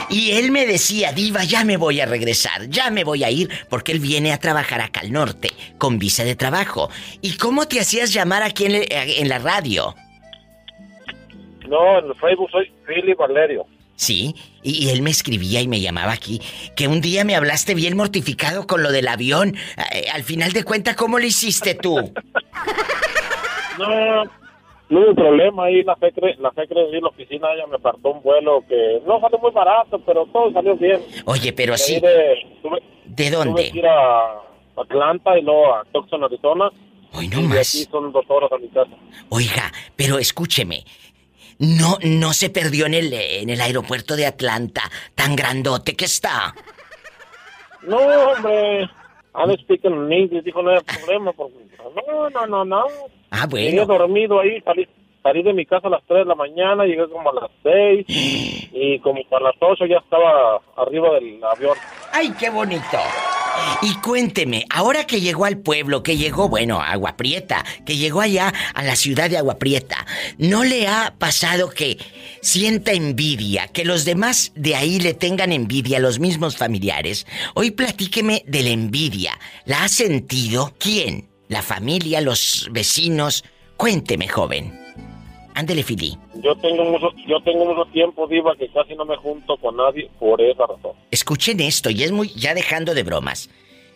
Y él me decía, Diva, ya me voy a regresar, ya me voy a ir, porque él viene a trabajar acá al norte, con visa de trabajo. ¿Y cómo te hacías llamar aquí en, el- en la radio? No, en el Facebook soy Philly Valerio. Sí, y, y él me escribía y me llamaba aquí, que un día me hablaste bien mortificado con lo del avión. Eh, al final de cuentas, ¿cómo lo hiciste tú? No, no hubo problema ahí, la FECRE, la FECRE en la oficina, ella me apartó un vuelo que no salió muy barato, pero todo salió bien. Oye, pero sí, de- tuve- ¿de Tuve dónde? que ir a Atlanta y luego a Tucson, Arizona. Hoy no y de más. aquí son dos horas a mi casa. Oiga, pero escúcheme. No, no se perdió en el, en el aeropuerto de Atlanta, tan grandote que está. No, hombre. I'm speaking in English, dijo, no hay problema. porque- No, no, no, no. Ah, bueno. dormido ahí, salí, salí de mi casa a las 3 de la mañana, llegué como a las 6 y como para las 8 ya estaba arriba del avión. ¡Ay, qué bonito! Y cuénteme, ahora que llegó al pueblo, que llegó, bueno, a Agua Prieta, que llegó allá a la ciudad de Agua Prieta, ¿no le ha pasado que sienta envidia, que los demás de ahí le tengan envidia a los mismos familiares? Hoy platíqueme de la envidia. ¿La ha sentido? ¿Quién? ¿La familia, los vecinos? Cuénteme, joven. Ándele, Fili. Yo tengo mucho, yo tengo mucho tiempo, Diva, que casi no me junto con nadie por esa razón. Escuchen esto, y es muy, ya dejando de bromas.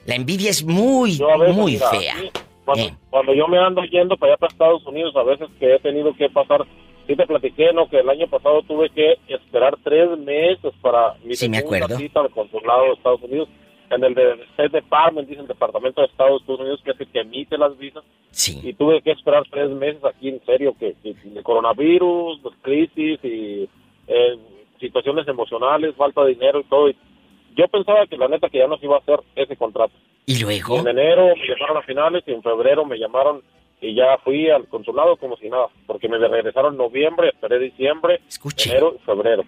La envidia es muy, veces, muy mira, fea. sí, Cuando, Eh. cuando yo me ando yendo para allá para Estados Unidos, a veces que he tenido que pasar, sí te platiqué, ¿no? Que el año pasado tuve que esperar tres meses para mi Sí, me segunda acuerdo. cita al consulado de Estados Unidos. En el de State Department, dice el Departamento de Estados Unidos, que es el que emite las visas. Sí. Y tuve que esperar tres meses aquí, en serio, que, que el coronavirus, crisis y eh, situaciones emocionales, falta de dinero y todo. Y yo pensaba que la neta que ya no se iba a hacer ese contrato. ¿Y luego? En enero me llamaron a finales y en febrero me llamaron y ya fui al consulado como si nada, porque me regresaron en noviembre, esperé diciembre, enero y febrero.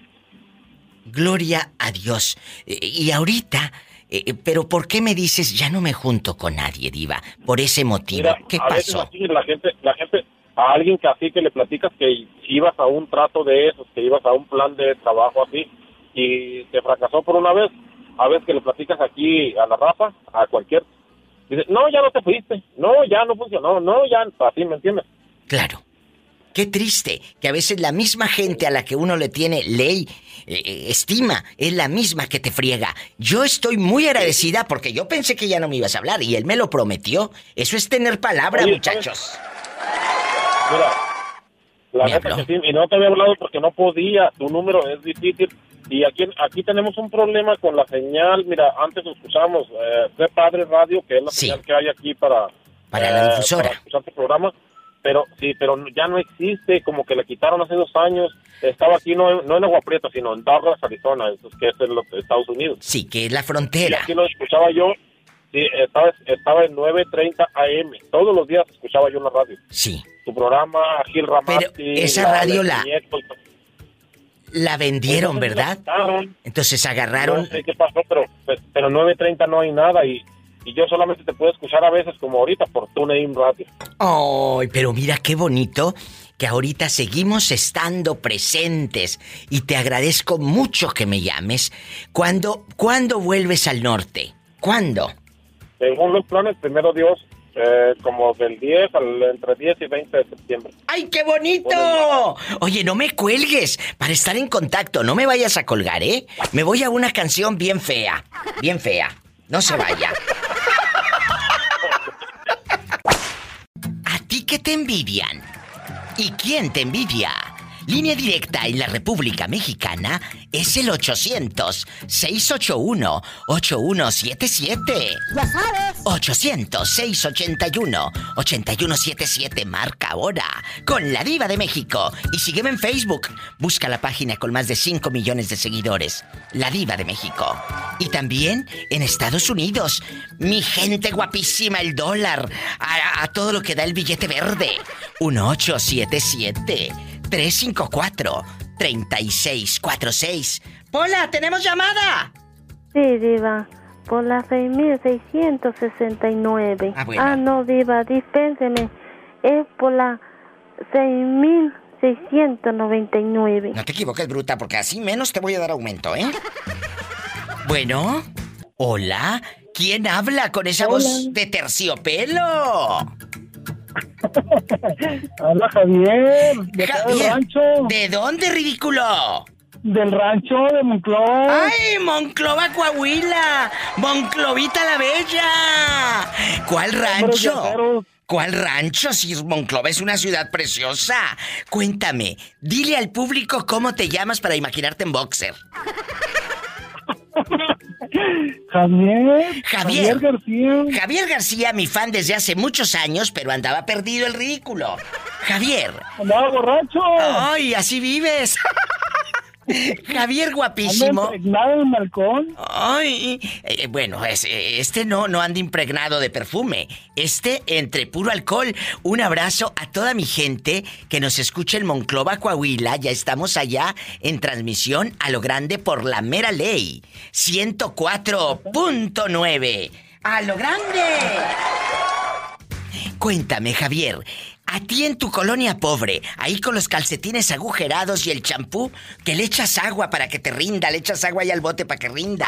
Gloria a Dios. Eh, Y ahorita, eh, eh, pero ¿por qué me dices ya no me junto con nadie, diva? Por ese motivo. Mira, ¿Qué a veces pasó? así la gente, la gente, a alguien que así que le platicas que ibas a un trato de esos, que ibas a un plan de trabajo así y te fracasó por una vez, a veces que le platicas aquí a la raza, a cualquier, dice, no, ya no te fuiste, no, ya no funcionó, no, ya, así, ¿me entiendes? Claro. Qué triste que a veces la misma gente a la que uno le tiene ley, eh, eh, estima, es la misma que te friega. Yo estoy muy agradecida porque yo pensé que ya no me ibas a hablar y él me lo prometió. Eso es tener palabra, Oye, muchachos. Mira, la Me neta habló. que sí, y no te había hablado porque no podía, tu número es difícil. Y aquí, aquí tenemos un problema con la señal. Mira, antes escuchábamos eh, de Padre Radio, que es la señal que hay aquí para, Para la eh, difusora. para escuchar tu programa. Pero sí, pero ya no existe, como que le quitaron hace dos años. Estaba aquí no, no en Agua Prieta, sino en Douglas, Arizona, que es en los Estados Unidos. Sí, que es la Y frontera. aquí lo escuchaba yo, sí, estaba, estaba en 9.30 AM. Todos los días escuchaba yo en la radio. Sí. Tu programa, Gil Ramati. Pero esa radio la- Nieto, y- La vendieron, la ¿verdad? Entonces No agarraron. sé qué pasó, pero, pues, pero 9.30 no hay nada y, y yo solamente te puedo escuchar a veces como ahorita por TuneIn Radio. ¡Ay, pero mira qué bonito! Que ahorita seguimos estando presentes y te agradezco mucho que me llames. ¿Cuándo, ¿cuándo vuelves al norte? ¿Cuándo? Según los planes, primero Dios, eh, como del 10 al entre 10 y 20 de septiembre. ¡Ay, qué bonito! Oye, no me cuelgues para estar en contacto. No me vayas a colgar, ¿eh? Me voy a una canción bien fea. Bien fea. No se vaya. ¿A ti qué te envidian? ¿Y quién te envidia? Línea directa en la República Mexicana es el 800-681-8177. Ya sabes. 800-681-8177. Marca ahora con la Diva de México. Y sígueme en Facebook. Busca la página con más de 5 millones de seguidores. La Diva de México. Y también en Estados Unidos. Mi gente guapísima, el dólar. A, a todo lo que da el billete verde. 1877-354-3646. Pola, ¿tenemos llamada? Sí, Diva. Por la 6669. Ah, bueno. no, Diva, dispénseme. Es por la 6699. No te equivoques, bruta, porque así menos te voy a dar aumento, ¿eh? Bueno, hola. ¿Quién habla con esa voz de terciopelo? Habla Javier, de del rancho. ¿De dónde, ridículo? Del rancho de Monclova. ¡Ay, Monclova, Coahuila! ¡Monclovita la Bella! ¿Cuál rancho? ¿Cuál rancho? Si Monclova es una ciudad preciosa. Cuéntame, dile al público cómo te llamas para imaginarte en boxer. Javier. Javier. García. Javier García, mi fan desde hace muchos años, pero andaba perdido el ridículo. Javier. Andaba borracho. ¡Ay, así vives! Javier guapísimo. Impregnado en balcón. Ay, eh, bueno, es- eh, este no, no anda impregnado de perfume. Este entre puro alcohol. Un abrazo a toda mi gente que nos escucha en Monclova, Coahuila. Ya estamos allá en transmisión a lo grande por la mera ley. 104.9. ¡A lo grande! Cuéntame, Javier. A ti en tu colonia pobre, ahí con los calcetines agujerados y el champú, que le echas agua para que te rinda, le echas agua ahí al bote para que rinda.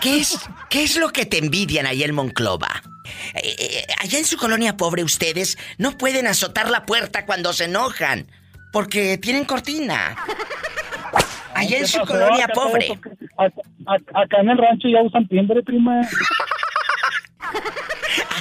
¿Qué es, ¿Qué es lo que te envidian ahí en Monclova? Eh, eh, allá en su colonia pobre ustedes no pueden azotar la puerta cuando se enojan, porque tienen cortina. Allá en ¿Qué su pasó? colonia Acá pobre. acá en el rancho ya usan timbre, prima.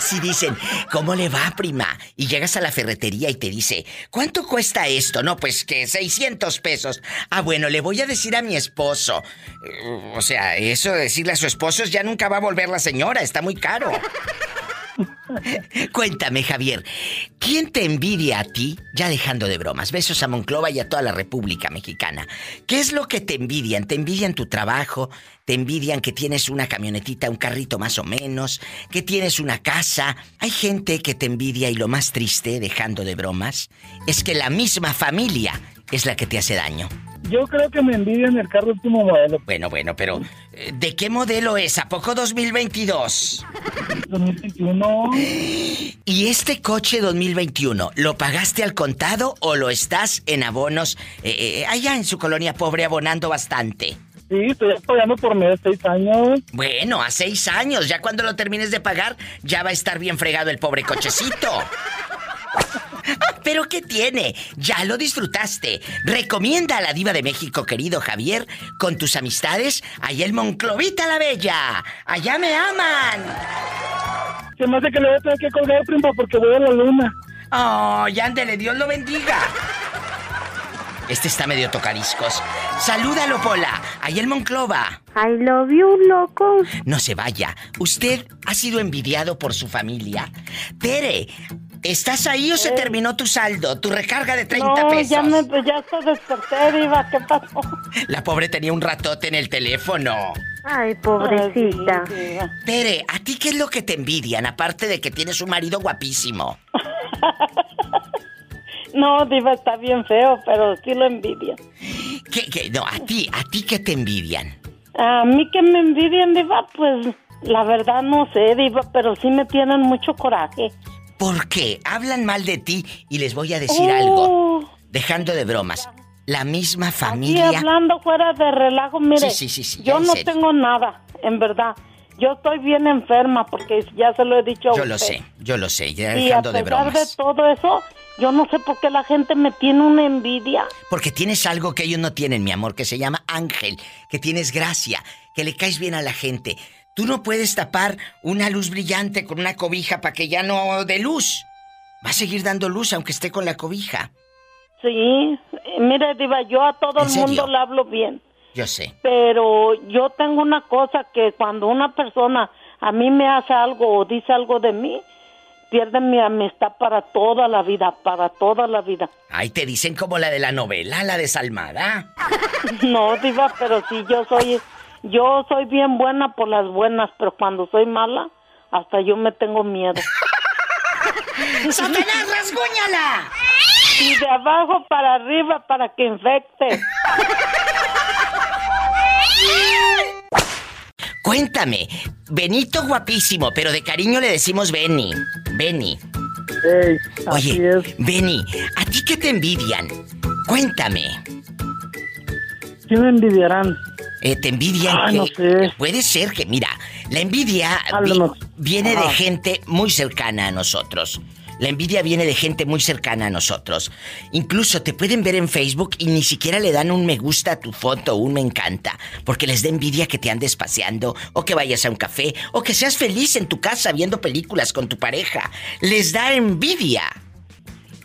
Si dicen, ¿cómo le va, prima? Y llegas a la ferretería y te dice, ¿cuánto cuesta esto? No, pues que 600 pesos. Ah, bueno, le voy a decir a mi esposo. Eh, O sea, eso de decirle a su esposo ya nunca va a volver la señora, está muy caro. Cuéntame, Javier, ¿quién te envidia a ti? Ya dejando de bromas, besos a Monclova y a toda la República Mexicana. ¿Qué es lo que te envidian? ¿Te envidian tu trabajo? ¿Te envidian que tienes una camionetita, un carrito más o menos? ¿Que tienes una casa? Hay gente que te envidia y lo más triste, dejando de bromas, es que la misma familia es la que te hace daño. Yo creo que me envidian el carro último modelo. Bueno, bueno, pero eh, ¿de qué modelo es? ¿A poco 2022? 2021. ¿Y este coche 2021 lo pagaste al contado o lo estás en abonos eh, eh, allá en su colonia pobre abonando bastante? Sí, estoy pagando por mes seis años. Bueno, a seis años, ya cuando lo termines de pagar, ya va a estar bien fregado el pobre cochecito. Pero ¿qué tiene? Ya lo disfrutaste. Recomienda a la diva de México, querido Javier, con tus amistades, allá el Monclovita la Bella. Allá me aman. Se me hace que le voy a tener que colgar, prima, porque voy a la luna. Oh, y ándele, Dios lo bendiga. Este está medio tocariscos. Salúdalo, Pola. Ahí el Monclova. I love you, loco. No se vaya. ¿Usted ha sido envidiado por su familia? Tere, ¿estás ahí o se terminó tu saldo? Tu recarga de 30 no, pesos. ya me, ya se desperté, Diva, ¿qué pasó? La pobre tenía un ratote en el teléfono. Ay, pobrecita. Tere, ¿a ti qué es lo que te envidian? Aparte de que tienes un marido guapísimo. No, Diva, está bien feo, pero sí lo envidia. ¿Qué, qué? No, a ti, ¿a ti qué te envidian? A mí que me envidian, Diva, pues la verdad no sé, Diva, pero sí me tienen mucho coraje. ¿Por qué? Hablan mal de ti y les voy a decir Oh. algo. Dejando de bromas. La misma Y familia. hablando fuera de relajo, mire, Sí, sí, sí, yo no serio. tengo nada, en verdad. Yo estoy bien enferma porque ya se lo he dicho a Yo usted. lo sé, yo lo sé, ya Y a de pesar de todo eso, yo no sé por qué la gente me tiene una envidia. Porque tienes algo que ellos no tienen, mi amor, que se llama ángel, que tienes gracia, que le caes bien a la gente. Tú no puedes tapar una luz brillante con una cobija para que ya no dé luz. Va a seguir dando luz aunque esté con la cobija. Sí, mire, Diva, yo a todo ¿En el mundo le hablo bien. Yo sé. Pero yo tengo una cosa que cuando una persona a mí me hace algo o dice algo de mí, pierde mi amistad para toda la vida, para toda la vida. Ay, te dicen como la de la novela, la desalmada. No, Diva, pero sí, yo soy, yo soy bien buena por las buenas, pero cuando soy mala, hasta yo me tengo miedo. ¡Satanás, rasguñala! Y de abajo para arriba para que infecte. Cuéntame, Benito guapísimo, pero de cariño le decimos Benny. Benny. Oye, Benny, ¿a ti qué te envidian? Cuéntame. ¿Qué me envidiarán? Eh, ¿Te envidian Ay, que- no sé. Puede ser que, mira, la envidia vi- viene de gente muy cercana a nosotros. La envidia viene de gente muy cercana a nosotros. Incluso te pueden ver en Facebook y ni siquiera le dan un me gusta a tu foto o un me encanta, porque les da envidia que te andes paseando, o que vayas a un café, o que seas feliz en tu casa viendo películas con tu pareja. Les da envidia.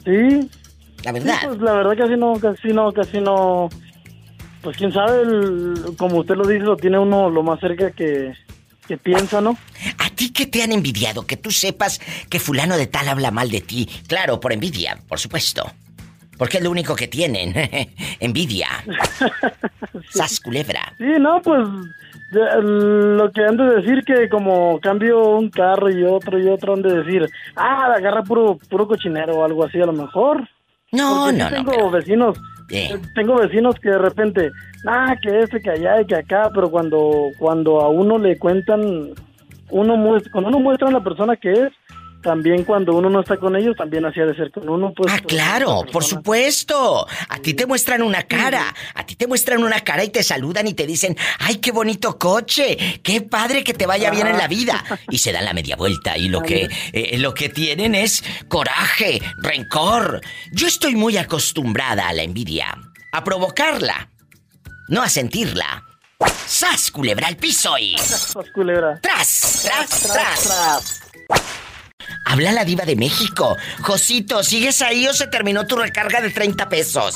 Sí. La verdad. Sí, pues la verdad casi no, casi no, casi no. Pues quién sabe, el- como usted lo dice, lo tiene uno lo más cerca que, que piensa, ¿no? ¿A ti qué te han envidiado? Que tú sepas que fulano de tal habla mal de ti. Claro, por envidia, por supuesto. Porque es lo único que tienen. envidia. Sas culebra. Sí, no, pues lo que han de decir que como cambio un carro y otro y otro han de decir, ah, agarra puro puro cochinero o algo así a lo mejor. No, Porque sí no, no, Tengo vecinos, Eh. tengo vecinos que de repente, ah, que este, que allá y que acá, pero cuando cuando a uno le cuentan, uno muestra, cuando uno muestra a la persona que es, también cuando uno no está con ellos, también hacía de ser con uno, pues. Ah, claro, por supuesto. A ti te muestran una cara. A ti te muestran una cara y te saludan y te dicen, ay, qué bonito coche. Qué padre que te vaya bien en la vida. Y se dan la media vuelta y lo que, eh, lo que tienen es coraje, rencor. Yo estoy muy acostumbrada a la envidia. A provocarla. No a sentirla. ¡Sas, culebra al piso y... Sas, culebra. ¡Tras, tras, tras! Habla la diva de México. Josito, ¿sigues ahí o se terminó tu recarga de 30 pesos?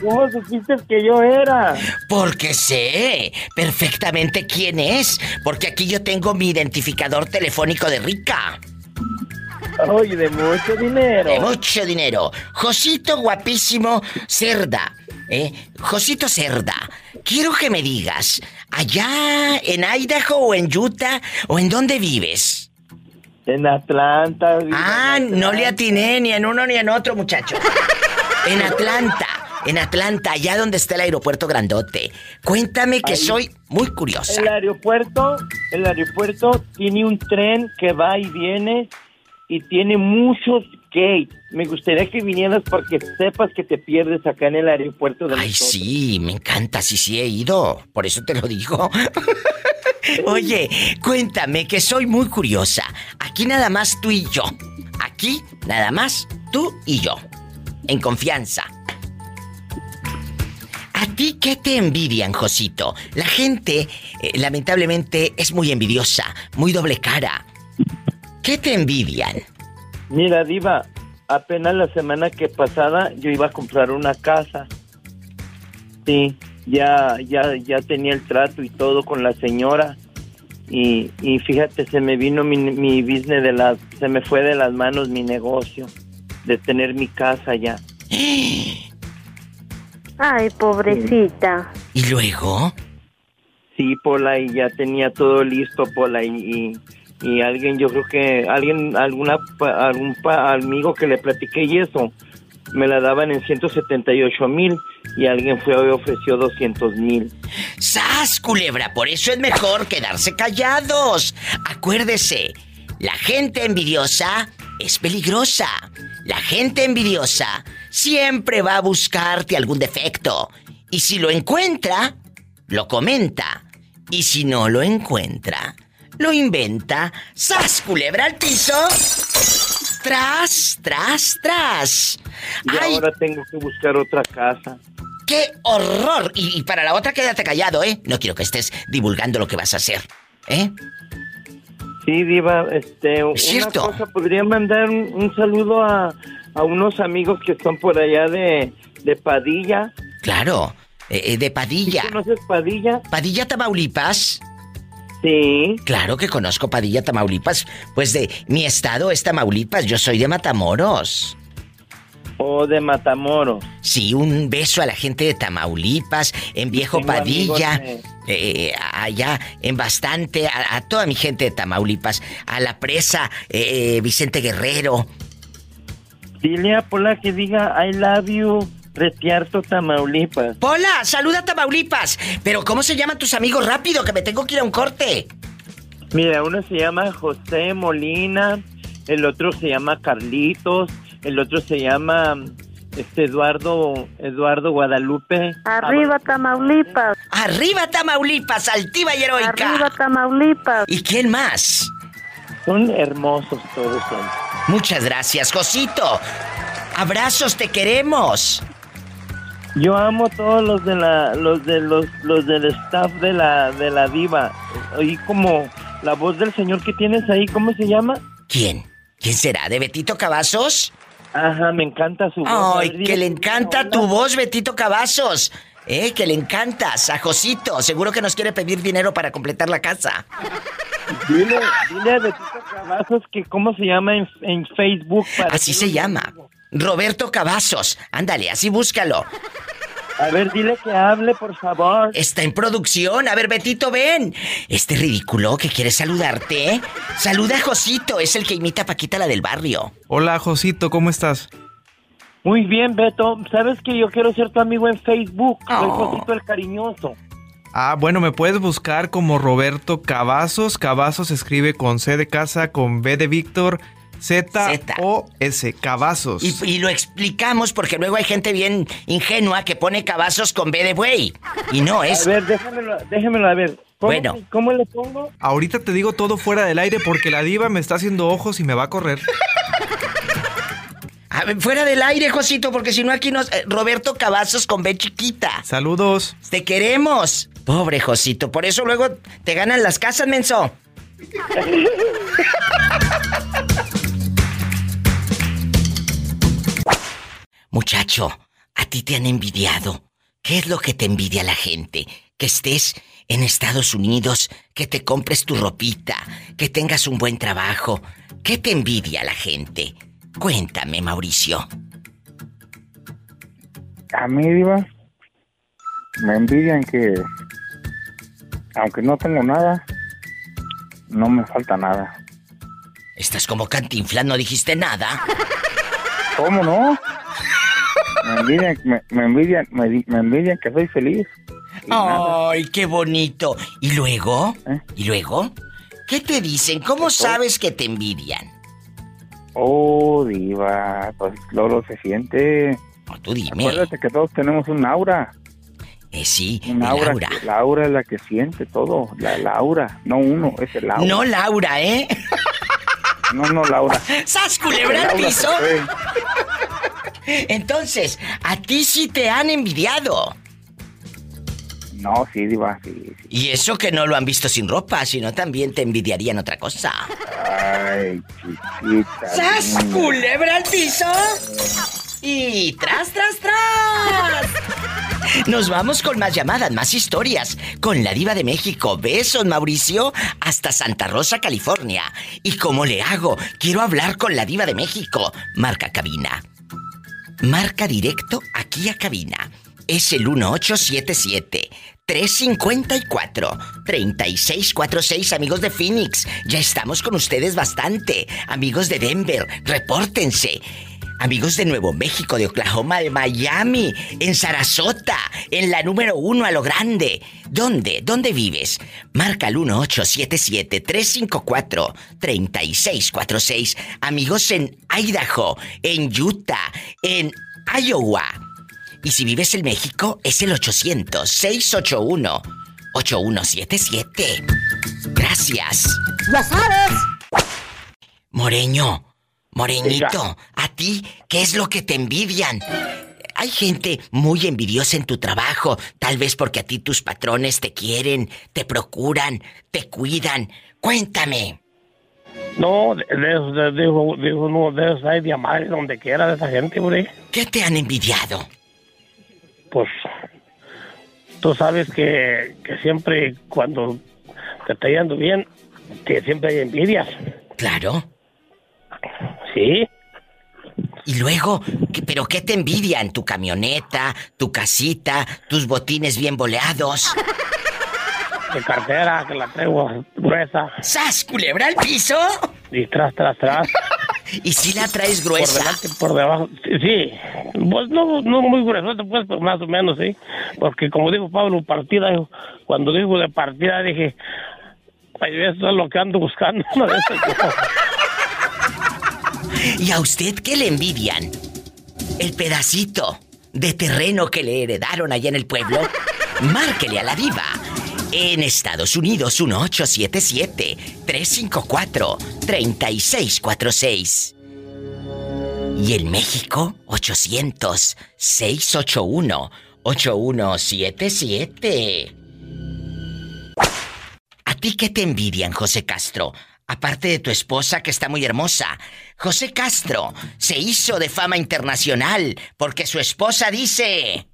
¿Cómo supiste que yo era? Porque sé perfectamente quién es. Porque aquí yo tengo mi identificador telefónico de rica. Oye, de mucho dinero. De mucho dinero. Josito guapísimo Cerda. ¿Eh? Josito Cerda, quiero que me digas, allá en Idaho o en Utah o en dónde vives? En Atlanta. Ah, no le atiné ni en uno ni en otro, muchacho. En Atlanta, en Atlanta, allá donde está el aeropuerto grandote. Cuéntame que Ahí. soy muy curiosa. El aeropuerto, el aeropuerto tiene un tren que va y viene y tiene muchos gates. Me gustaría que vinieras porque sepas que te pierdes acá en el aeropuerto de Ay, nosotros. sí, me encanta, sí, sí he ido. Por eso te lo digo. Oye, cuéntame que soy muy curiosa. Aquí nada más tú y yo. Aquí nada más tú y yo. En confianza. ¿A ti qué te envidian, Josito? La gente, eh, lamentablemente, es muy envidiosa, muy doble cara. ¿Qué te envidian? Mira, Diva, apenas la semana que pasada yo iba a comprar una casa. Sí, ya, ya, ya tenía el trato y todo con la señora. Y, y fíjate, se me vino mi, mi business de las, se me fue de las manos mi negocio de tener mi casa ya. Ay, pobrecita. ¿Y luego? Sí, Pola, y ya tenía todo listo, Pola, y, y, y alguien, yo creo que alguien, alguna, algún amigo que le platiqué y eso, me la daban en 178 mil y alguien fue y ofreció 200 mil. ¡Sas, culebra! Por eso es mejor quedarse callados. Acuérdese, la gente envidiosa es peligrosa. La gente envidiosa siempre va a buscarte algún defecto. Y si lo encuentra, lo comenta. Y si no lo encuentra, lo inventa. ¡Sas, culebra al piso! ¡Tras, tras, tras! Y ahora tengo que buscar otra casa. ¡Qué horror! Y, y para la otra quédate callado, ¿eh? No quiero que estés divulgando lo que vas a hacer, ¿eh? Sí, Diva, este, una cierto. cosa, podría mandar un, un saludo a, a unos amigos que están por allá de, de Padilla. Claro, eh, eh, de Padilla. ¿Conoces Padilla? ¿Padilla, Tamaulipas? Sí. Claro que conozco Padilla, Tamaulipas. Pues de mi estado es Tamaulipas, yo soy de Matamoros. O de Matamoros. Sí, un beso a la gente de Tamaulipas, en Viejo Tengo Padilla, amigos eh, allá en bastante, a, a toda mi gente de Tamaulipas, a la presa, eh, eh, Vicente Guerrero. Dile a Pola que diga I love you, Retiarto, Tamaulipas. Pola, saluda a Tamaulipas. Pero ¿cómo se llaman tus amigos? Rápido, que me tengo que ir a un corte. Mira, uno se llama José Molina, el otro se llama Carlitos, el otro se llama este Eduardo Eduardo Guadalupe. Arriba Tamaulipas. Arriba Tamaulipas, altiva y heroica. Arriba Tamaulipas. ¿Y quién más? Son hermosos todos son. Muchas gracias, Josito. Abrazos, te queremos. Yo amo a todos los de la los de los los del staff de la de la diva. Oí como la voz del señor que tienes ahí, ¿cómo se llama? ¿Quién? ¿Quién será? ¿De Betito Cavazos? Ajá, me encanta su voz. Ay, ver, que le encanta tu voz, Betito Cavazos. Eh, que le encantas a Josito. Seguro que nos quiere pedir dinero para completar la casa. Dile, dile a Betito Cavazos que cómo se llama en, en Facebook. para Así se llama. Roberto Cavazos. Ándale, así búscalo. A ver, dile que hable, por favor. Está en producción. A ver, Betito, ven. Este ridículo que quiere saludarte. ¿eh? Saluda a Josito. Es el que imita a Paquita, la del barrio. Hola, Josito, ¿cómo estás? Muy bien, Beto. ¿Sabes que yo quiero ser tu amigo en Facebook? Soy Oh. Josito el Cariñoso. Ah, bueno, me puedes buscar como Roberto Cavazos. Cavazos se escribe con C de casa, con B de Víctor, Z O S. Cavazos. Y, y lo explicamos porque luego hay gente bien ingenua que pone cabazos con B de buey. Y no es. A ver, déjamelo, déjamelo a ver. ¿Cómo, Bueno. ¿Cómo le pongo? Ahorita te digo todo fuera del aire porque la diva me está haciendo ojos y me va a correr. A ver, fuera del aire, Josito, porque si no aquí nos. eh, Roberto Cavazos con B chiquita. Saludos. Te queremos. Pobre Josito, por eso luego te ganan las casas, menso. Muchacho, a ti te han envidiado. ¿Qué es lo que te envidia la gente? Que estés en Estados Unidos, que te compres tu ropita, que tengas un buen trabajo. ¿Qué te envidia la gente? Cuéntame, Mauricio. A mí, Diva, me envidian que, aunque no tengo nada, no me falta nada. Estás como cantinflas, no dijiste nada. ¿Cómo no? Me envidian, me, me envidian, me, di- me envidian que soy feliz. Ay, qué bonito. ¿Y luego? ¿Eh? ¿Y luego? ¿Qué te dicen? ¿Cómo sabes que te envidian? Oh, diva, pues Lolo se siente. tú dime. Acuérdate que todos tenemos un aura. Eh, sí, un aura. aura. que- La aura es la que siente todo. La, la aura, no uno, es el aura. No, Laura, ¿eh? No, no, Laura. ¡Sas, culebra al piso! Entonces, a ti sí te han envidiado. No, sí, diva, sí. Y eso que no lo han visto sin ropa, sino también te envidiarían otra cosa. Ay, chiquita. ¡Sas, culebra al piso! Y tras, tras, tras. Nos vamos con más llamadas, más historias. Con la diva de México. Besos, Mauricio. Hasta Santa Rosa, California. ¿Y cómo le hago? Quiero hablar con la diva de México. Marca cabina. Marca directo aquí a cabina. Es el 1877 354 3646 amigos de Phoenix. Ya estamos con ustedes bastante. Amigos de Denver, repórtense. Amigos de Nuevo México, de Oklahoma, de Miami, en Sarasota, en la número uno a lo grande. ¿Dónde? ¿Dónde vives? Marca el 1877-354-3646. Amigos en Idaho, en Utah, en Iowa. Y si vives en México, es el 800-681-8177. Gracias. Ya sabes. Moreño, Moreñito, a ti, ¿qué es lo que te envidian? Hay gente muy envidiosa en tu trabajo, tal vez porque a ti tus patrones te quieren, te procuran, te cuidan. Cuéntame. No, de, de, de, no, de esos hay diamantes donde quiera de esa gente, hombre. ¿Qué te han envidiado? Pues, tú sabes que, que siempre cuando te está yendo bien, que siempre hay envidias. Claro. Sí. Y luego, ¿qué- ¿pero qué te envidian? ¿Tu camioneta, tu casita, tus botines bien boleados? De cartera, que la traigo gruesa. ¡Sas, culebra al piso! Y tras, tras, tras. ¿Y si la traes gruesa? Por delante, por debajo. Sí, sí. Pues no, no muy grueso, pues, pero más o menos, sí. Porque como dijo Pablo, partida, cuando dijo de partida, dije, ay, eso es lo que ando buscando. una. ¿Y a usted qué le envidian? ¿El pedacito de terreno que le heredaron allá en el pueblo? Márquele a la diva. En Estados Unidos, 1877-354-3646. Y en México, 800-681-8177. ¿A ti qué te envidian, José Castro? Aparte de tu esposa que está muy hermosa. José Castro se hizo de fama internacional porque su esposa dice...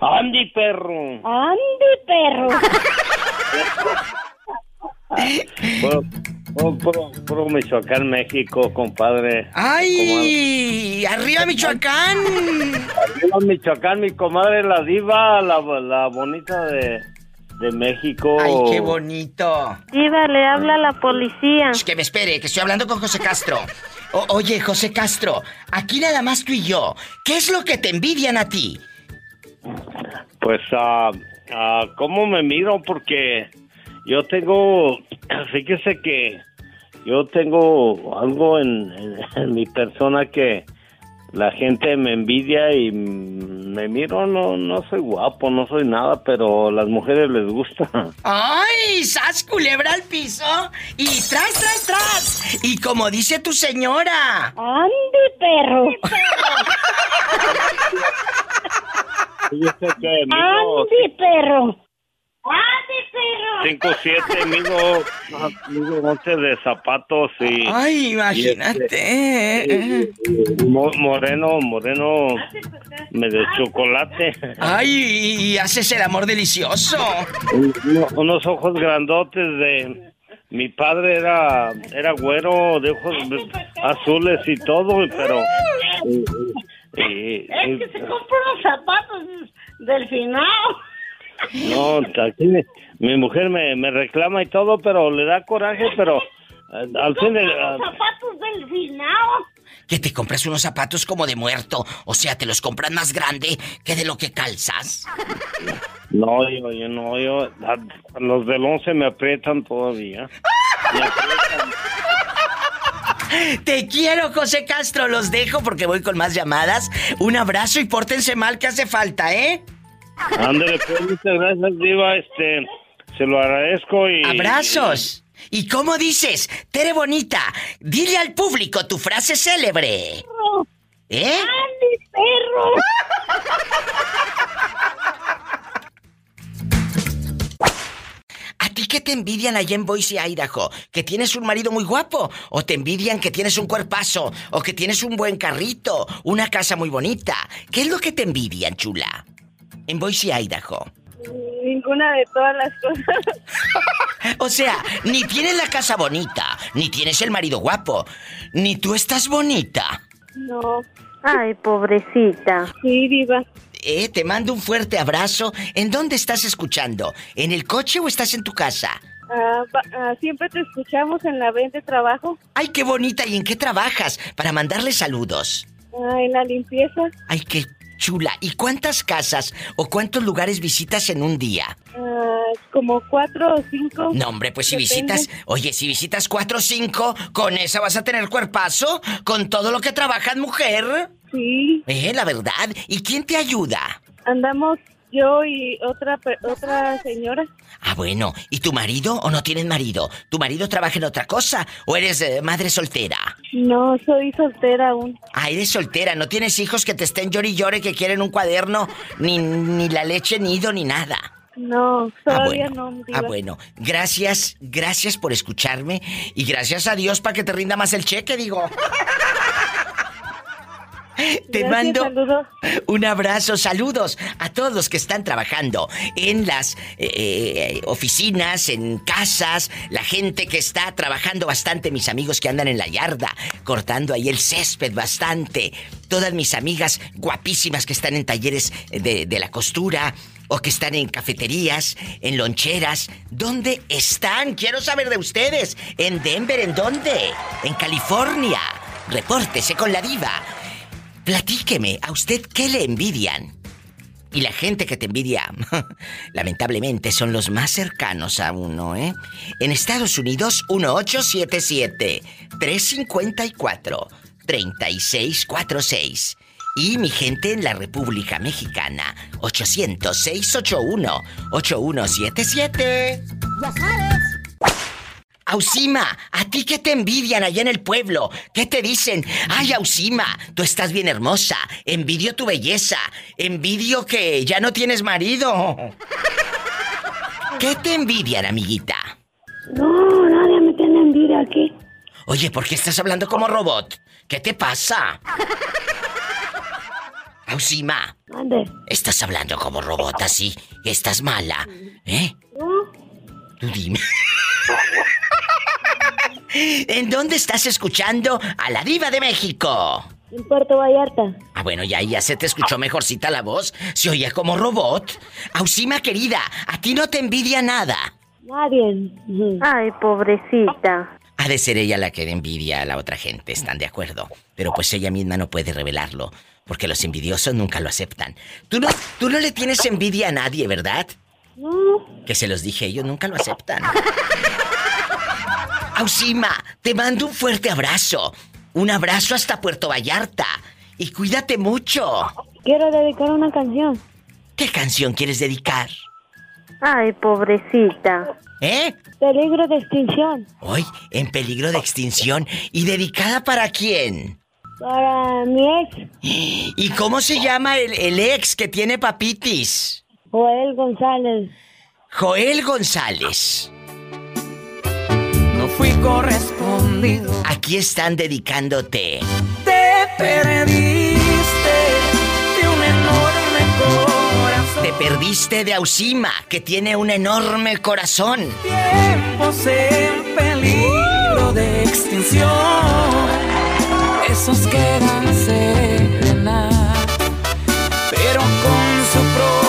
Andy, perro. Andy, perro. Puro Michoacán, México, compadre. ¡Ay! ¡Arriba Michoacán! Arriba Michoacán, mi comadre, la diva, la, la bonita de, de México. ¡Ay, qué bonito! Diva, le habla la policía. Que me espere, que estoy hablando con José Castro. O- oye, José Castro, aquí nada más tú y yo. ¿Qué es lo que te envidian a ti? Pues, ah, ah, ¿cómo me miro? Porque yo tengo, fíjese que yo tengo algo en, en- en mi persona que la gente me envidia y mm, me miro, no, no soy guapo, no soy nada, pero a las mujeres les gusta. ¡Ay! ¡Sas culebra al piso! Y tras, tras, tras. Y como dice tu señora. Andy, perro. Andy, perro. Cinco siete, mido, mido 11 de zapatos y... Ay, imagínate. y- y- mo- moreno, moreno, medio chocolate. Ay, y haces el amor delicioso. Uno- unos ojos grandotes de... Mi padre era era güero, de ojos azules y todo, pero... y- y- y- Es que se compra unos zapatos del final. No, aquí mi mujer me, me reclama y todo, pero le da coraje, pero eh, al fin de... ah, zapatos del final. Que te compras unos zapatos como de muerto. O sea, te los compras más grande que de lo que calzas. no, yo, yo no, yo... Los del 11 me aprietan todavía. Me aprietan. Te quiero, José Castro. Los dejo porque voy con más llamadas. Un abrazo y pórtense mal que hace falta, ¿eh? Ándale, pues, muchas gracias, Diva, este... Se lo agradezco y... Abrazos. ¿Y cómo dices? Tere Bonita, dile al público tu frase célebre. ¿Eh? ¡Andy, perro! ¿A ti qué te envidian allá en Boise, Idaho? ¿Que tienes un marido muy guapo? ¿O te envidian que tienes un cuerpazo? ¿O que tienes un buen carrito? ¿Una casa muy bonita? ¿Qué es lo que te envidian, chula? En Boise, Idaho. Ninguna de todas las cosas. O sea, ni tienes la casa bonita, ni tienes el marido guapo, ni tú estás bonita. No. Ay, pobrecita. Sí, diva. Eh, te mando un fuerte abrazo. ¿En dónde estás escuchando? ¿En el coche o estás en tu casa? Ah, ah, siempre te escuchamos en la venta de trabajo, Ay, qué bonita. ¿Y en qué trabajas? Para mandarle saludos. ah, en la limpieza. Ay, qué chula. ¿Y cuántas casas o cuántos lugares visitas en un día? ah, como cuatro o cinco. No, hombre, pues si Depende. visitas, oye, si visitas cuatro o cinco, con esa vas a tener cuerpazo, con todo lo que trabajas, mujer. Sí. Eh, la verdad. ¿Y quién te ayuda? Andamos yo y otra otra señora. Ah, bueno. ¿Y tu marido o no tienes marido? ¿Tu marido trabaja en otra cosa o eres eh, madre soltera? No, soy soltera aún. Ah, eres soltera, no tienes hijos que te estén llore y llore que quieren un cuaderno, ni, ni la leche nido ni nada. No, Ah, todavía bueno. no. diva. Ah, bueno. Gracias, gracias por escucharme y gracias a Dios para que te rinda más el cheque, digo. Te Gracias, mando saludos. un abrazo, saludos a todos los que están trabajando en las eh, oficinas, en casas, la gente que está trabajando bastante, mis amigos que andan en la yarda, cortando ahí el césped bastante, todas mis amigas guapísimas que están en talleres de, de la costura o que están en cafeterías, en loncheras. ¿Dónde están? Quiero saber de ustedes. ¿En Denver? ¿En dónde? ¿En California? Repórtese con la diva. Platíqueme, ¿a usted qué le envidian? Y la gente que te envidia, lamentablemente, son los más cercanos a uno, ¿eh? En Estados Unidos, 1877-354-3646. Y mi gente en la República Mexicana, 800-681-8177. Ya sabes. Ausima, ¿a ti qué te envidian allá en el pueblo? ¿Qué te dicen? Ay, Ausima, tú estás bien hermosa. Envidio tu belleza. Envidio que ya no tienes marido. ¿Qué te envidian, amiguita? No, nadie me tiene envidia aquí. Oye, ¿por qué estás hablando como robot? ¿Qué te pasa? Ausima, Mande. estás hablando como robot así. Estás mala. ¿Eh? Tú dime. ¿En dónde estás escuchando a la diva de México? En Puerto Vallarta. Ah, bueno, ya, ya se te escuchó mejorcita la voz. Se oía como robot. Ausima querida, a ti no te envidia nada. Nadie. Ay, pobrecita. Ha de ser ella la que envidia a la otra gente, ¿están de acuerdo? Pero pues ella misma no puede revelarlo, porque los envidiosos nunca lo aceptan. Tú no, tú no le tienes envidia a nadie, ¿verdad? No. Que se los dije, ellos nunca lo aceptan. Ausima, te mando un fuerte abrazo. Un abrazo hasta Puerto Vallarta. Y cuídate mucho. Quiero dedicar una canción. ¿Qué canción quieres dedicar? Ay, pobrecita. ¿Eh? Peligro de extinción. Hoy, en peligro de extinción. ¿Y dedicada para quién? Para mi ex, ¿Y cómo se llama el, el ex que tiene papitis? Joel González. Joel González. Fui correspondido. Aquí están dedicándote. Te perdiste de un enorme corazón. Te perdiste de Ausima, que tiene un enorme corazón. Tiempos en peligro de extinción. Esos quedan serenar, pero con su propia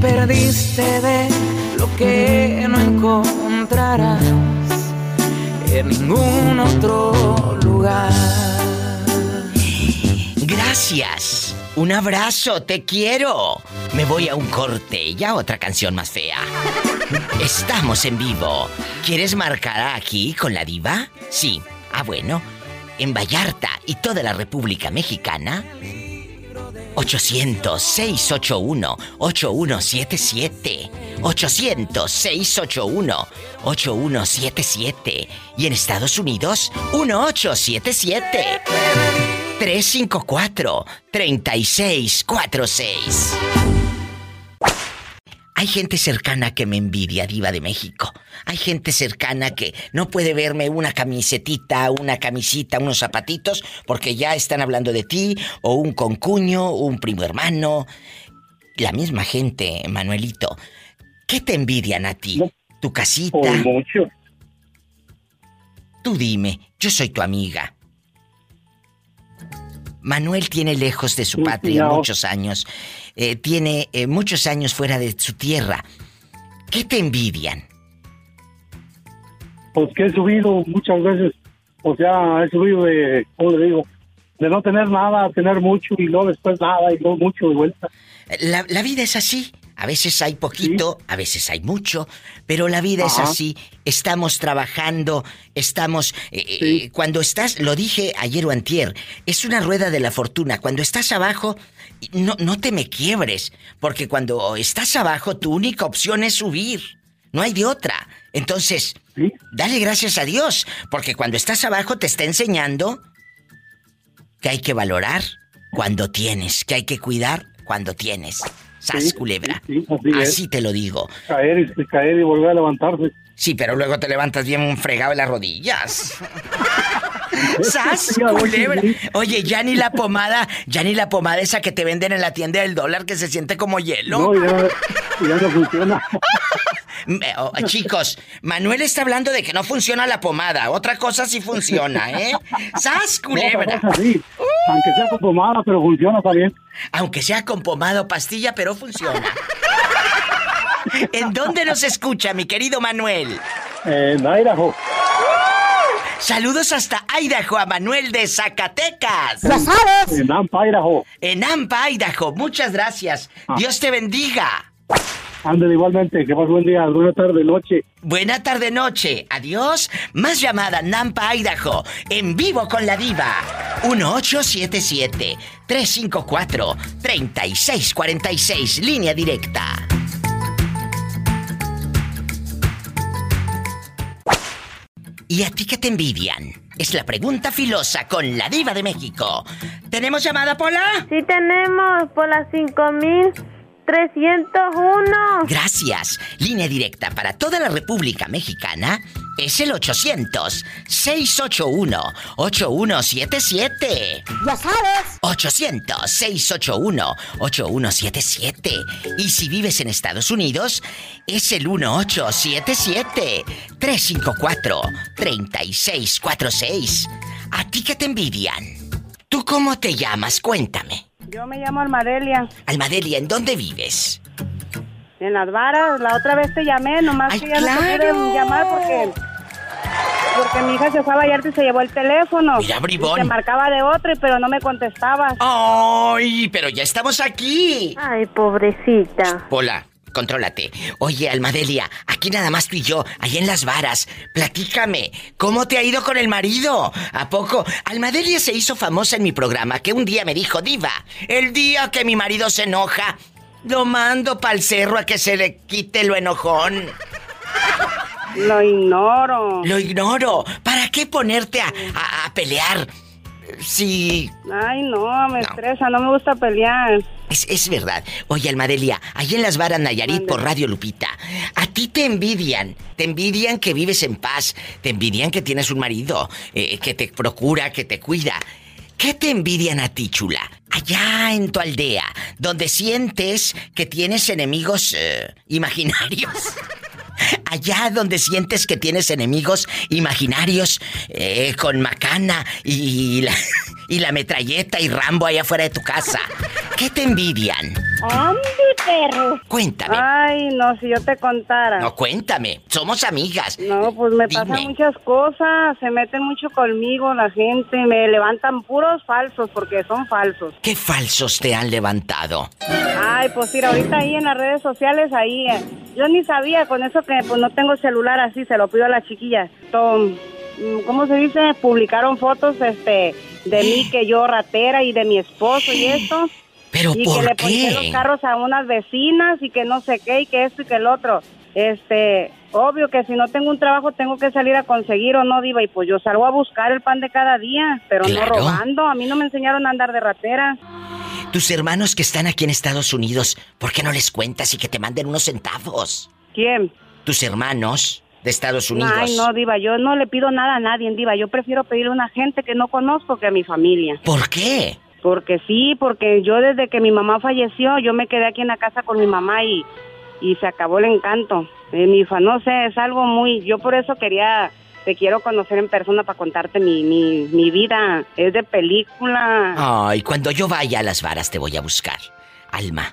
perdiste de lo que no encontrarás en ningún otro lugar. Gracias. Un abrazo, te quiero. Me voy a un corte y a otra canción más fea. Estamos en vivo. ¿Quieres marcar aquí con la diva? Sí. Ah, bueno. En Vallarta y toda la República Mexicana. 800-681-8177. 800-681-8177. Y en Estados Unidos, 1877. 354-3646. Hay gente cercana que me envidia, diva de México. Hay gente cercana que no puede verme una camisetita, una camisita, unos zapatitos, porque ya están hablando de ti, o un concuño, un primo hermano. La misma gente, Manuelito. ¿Qué te envidian a ti? ¿Tu casita? Por mucho. Tú dime, yo soy tu amiga. Manuel tiene lejos de su patria muchos años. Eh, tiene eh, muchos años fuera de su tierra. ¿Qué te envidian? Pues que he subido muchas veces, o sea, he subido de, ¿cómo le digo? De no tener nada a tener mucho y luego después nada y luego mucho de vuelta. La, la vida es así. A veces hay poquito, a veces hay mucho, pero la vida es Ajá. así. Estamos trabajando, estamos... eh, eh, cuando estás, lo dije ayer o antier, es una rueda de la fortuna. Cuando estás abajo, no, no te me quiebres, porque cuando estás abajo, tu única opción es subir. No hay de otra. Entonces, dale gracias a Dios, porque cuando estás abajo te está enseñando que hay que valorar cuando tienes, que hay que cuidar cuando tienes. Sas, Sí, culebra. sí, sí, así te lo digo. Caer y caer y volver a levantarse. Sí, pero luego te levantas bien fregado en las rodillas. ¡Sas, culebra! Oye, ya ni la pomada, ya ni la pomada esa que te venden en la tienda del dólar que se siente como hielo. No, ya, ya no funciona. Oh, chicos, Manuel está hablando de que no funciona la pomada. Otra cosa sí funciona, ¿eh? ¡Sas, culebra! No, sí. Aunque sea con pomada, pero funciona también. Aunque sea con pomada o pastilla, pero funciona. ¿En dónde nos escucha, mi querido Manuel? En Idaho. Saludos hasta Idaho a Manuel de Zacatecas. ¡Ya sabes! En Nampa, Idaho. En Nampa, Idaho. Muchas gracias. Dios te bendiga. Ándale igualmente, que pases buen día, buena tarde, noche. Buena tarde, noche. Adiós. Más llamada Nampa, Idaho. En vivo con la diva. 1877-354-3646. Línea directa. ¿Y a ti qué te envidian? Es la pregunta filosa con la diva de México. ¿Tenemos llamada, Pola? Sí, tenemos, Pola 5000. 301. Gracias. Línea directa para toda la República Mexicana es el 800-681-8177. Ya sabes. 800-681-8177. Y si vives en Estados Unidos, es el 1877-354-3646. ¿A ti que te envidian? ¿Tú cómo te llamas? Cuéntame. Yo me llamo Almadelia. Almadelia, ¿en dónde vives? En las varas, la otra vez te llamé, nomás Ay, que ya no te pude llamar porque porque mi hija se fue a Vallarta y se llevó el teléfono. Mira, bribón. Y te marcaba de otro, pero no me contestabas. ¡Ay! Pero ya estamos aquí. Ay, pobrecita. Pola, contrólate. Oye, Almadelia, aquí nada más tú y yo, ahí en las varas. Platícame, ¿cómo te ha ido con el marido? ¿A poco? Almadelia se hizo famosa en mi programa que un día me dijo, Diva, el día que mi marido se enoja, lo mando pa'l cerro a que se le quite lo enojón. Lo ignoro. Lo ignoro. ¿Para qué ponerte a, a- a pelear? Sí. Ay, no, me estresa, no me gusta pelear. Es, es verdad. Oye, Almadelia, ahí en las varas Nayarit por Radio Lupita, a ti te envidian. Te envidian que vives en paz. Te envidian que tienes un marido eh, que te procura, que te cuida. ¿Qué te envidian a ti, chula? Allá en tu aldea, donde sientes que tienes enemigos eh, imaginarios. Allá donde sientes que tienes enemigos imaginarios eh, con macana y la, y la metralleta y Rambo allá afuera de tu casa. ¿Qué te envidian? ¡Ande, perro! Cuéntame. Ay, no, si yo te contara. No, cuéntame. Somos amigas. No, pues me pasan Dime. muchas cosas, se meten mucho conmigo la gente, me levantan puros falsos porque son falsos. ¿Qué falsos te han levantado? Ay, pues mira, ahorita ahí en las redes sociales, ahí, eh, yo ni sabía con eso que pues no tengo celular así, se lo pido a las chiquillas. Tom, ¿Cómo se dice? Publicaron fotos este, de mí, que yo ratera y de mi esposo y esto. ¿Pero y por que le qué? los carros a unas vecinas y que no sé qué y que esto y que el otro. Este, obvio que si no tengo un trabajo tengo que salir a conseguir o no, diva, y pues yo salgo a buscar el pan de cada día, pero Claro. no robando. A mí no me enseñaron a andar de ratera. Tus hermanos que están aquí en Estados Unidos, ¿por qué no les cuentas y que te manden unos centavos? ¿Quién? Tus hermanos de Estados Unidos. Ay, no, diva, yo no le pido nada a nadie, diva. Yo prefiero pedirle a una gente que no conozco que a mi familia. ¿Por qué? Porque sí, porque yo desde que mi mamá falleció, yo me quedé aquí en la casa con mi mamá y, y se acabó el encanto. Eh, mi fa, no sé, es algo muy... Yo por eso quería, te quiero conocer en persona para contarte mi, mi, mi vida. Es de película. Ay, cuando yo vaya a las varas te voy a buscar. Alma,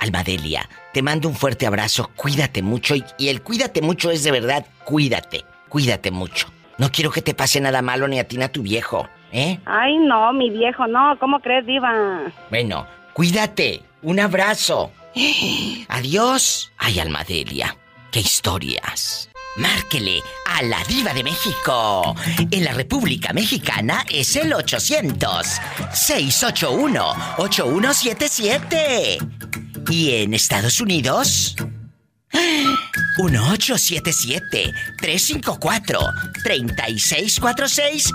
Almadelia, te mando un fuerte abrazo, cuídate mucho y, y el cuídate mucho es de verdad, cuídate, cuídate mucho. No quiero que te pase nada malo ni a ti ni a tu viejo, ¿eh? Ay, no, mi viejo, no, ¿cómo crees, diva? Bueno, cuídate, un abrazo. Adiós. Ay, Almadelia, qué historias. Márquele a la diva de México. En la República Mexicana es el 800-681-8177. Y en Estados Unidos... 1877-354-3646.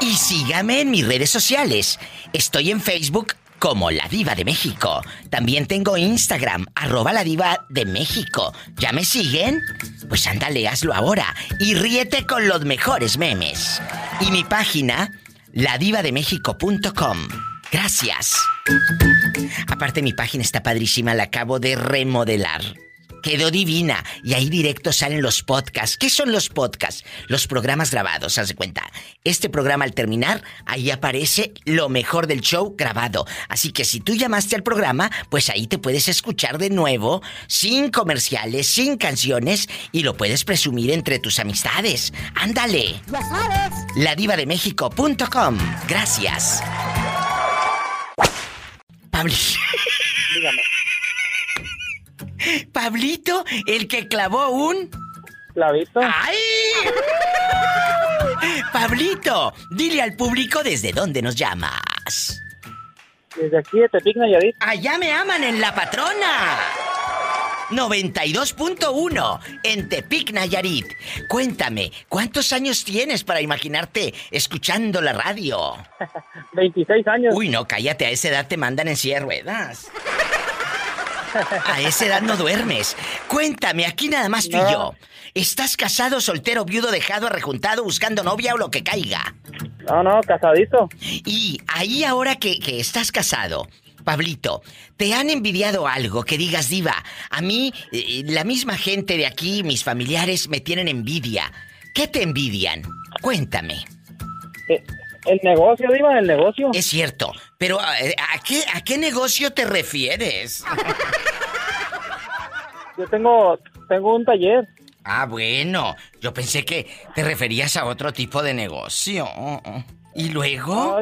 Y sígame en mis redes sociales. Estoy en Facebook como La Diva de México. También tengo Instagram, arroba La Diva de México. ¿Ya me siguen? Pues ándale, hazlo ahora. Y ríete con los mejores memes. Y mi página, ladivademexico.com. Gracias. Aparte mi página está padrísima, la acabo de remodelar. Quedó divina y ahí directo salen los podcasts. ¿Qué son los podcasts? Los programas grabados, haz de cuenta. Este programa al terminar, ahí aparece lo mejor del show grabado. Así que si tú llamaste al programa, pues ahí te puedes escuchar de nuevo, sin comerciales, sin canciones, y lo puedes presumir entre tus amistades. ¡Ándale! Ya sabes. ladivademexico.com. Gracias. Pablo. Dígame. Pablito, el que clavó un. ¿Clavito? ¡Ay! Pablito, dile al público desde dónde nos llamas. Desde aquí de Tepic, Nayarit. Allá me aman en La Patrona. 92.1 en Tepic, Nayarit. Cuéntame, ¿cuántos años tienes para imaginarte escuchando la radio? 26 años. Uy, no, cállate, a esa edad te mandan en silla de ruedas. A esa edad no duermes. Cuéntame, aquí nada más tú y yo. ¿Estás casado, soltero, viudo, dejado, arrejuntado, buscando novia o lo que caiga? No, no, casadito. Y ahí ahora que, que estás casado, Pablito, ¿te han envidiado algo que digas, diva? A mí, eh, la misma gente de aquí, mis familiares, me tienen envidia. ¿Qué te envidian? Cuéntame. Eh, El negocio, Diva, el negocio. Es cierto, pero eh, ¿a qué, a qué negocio te refieres? Yo tengo, tengo un taller. Ah, bueno, yo pensé que te referías a otro tipo de negocio. ¿Y luego?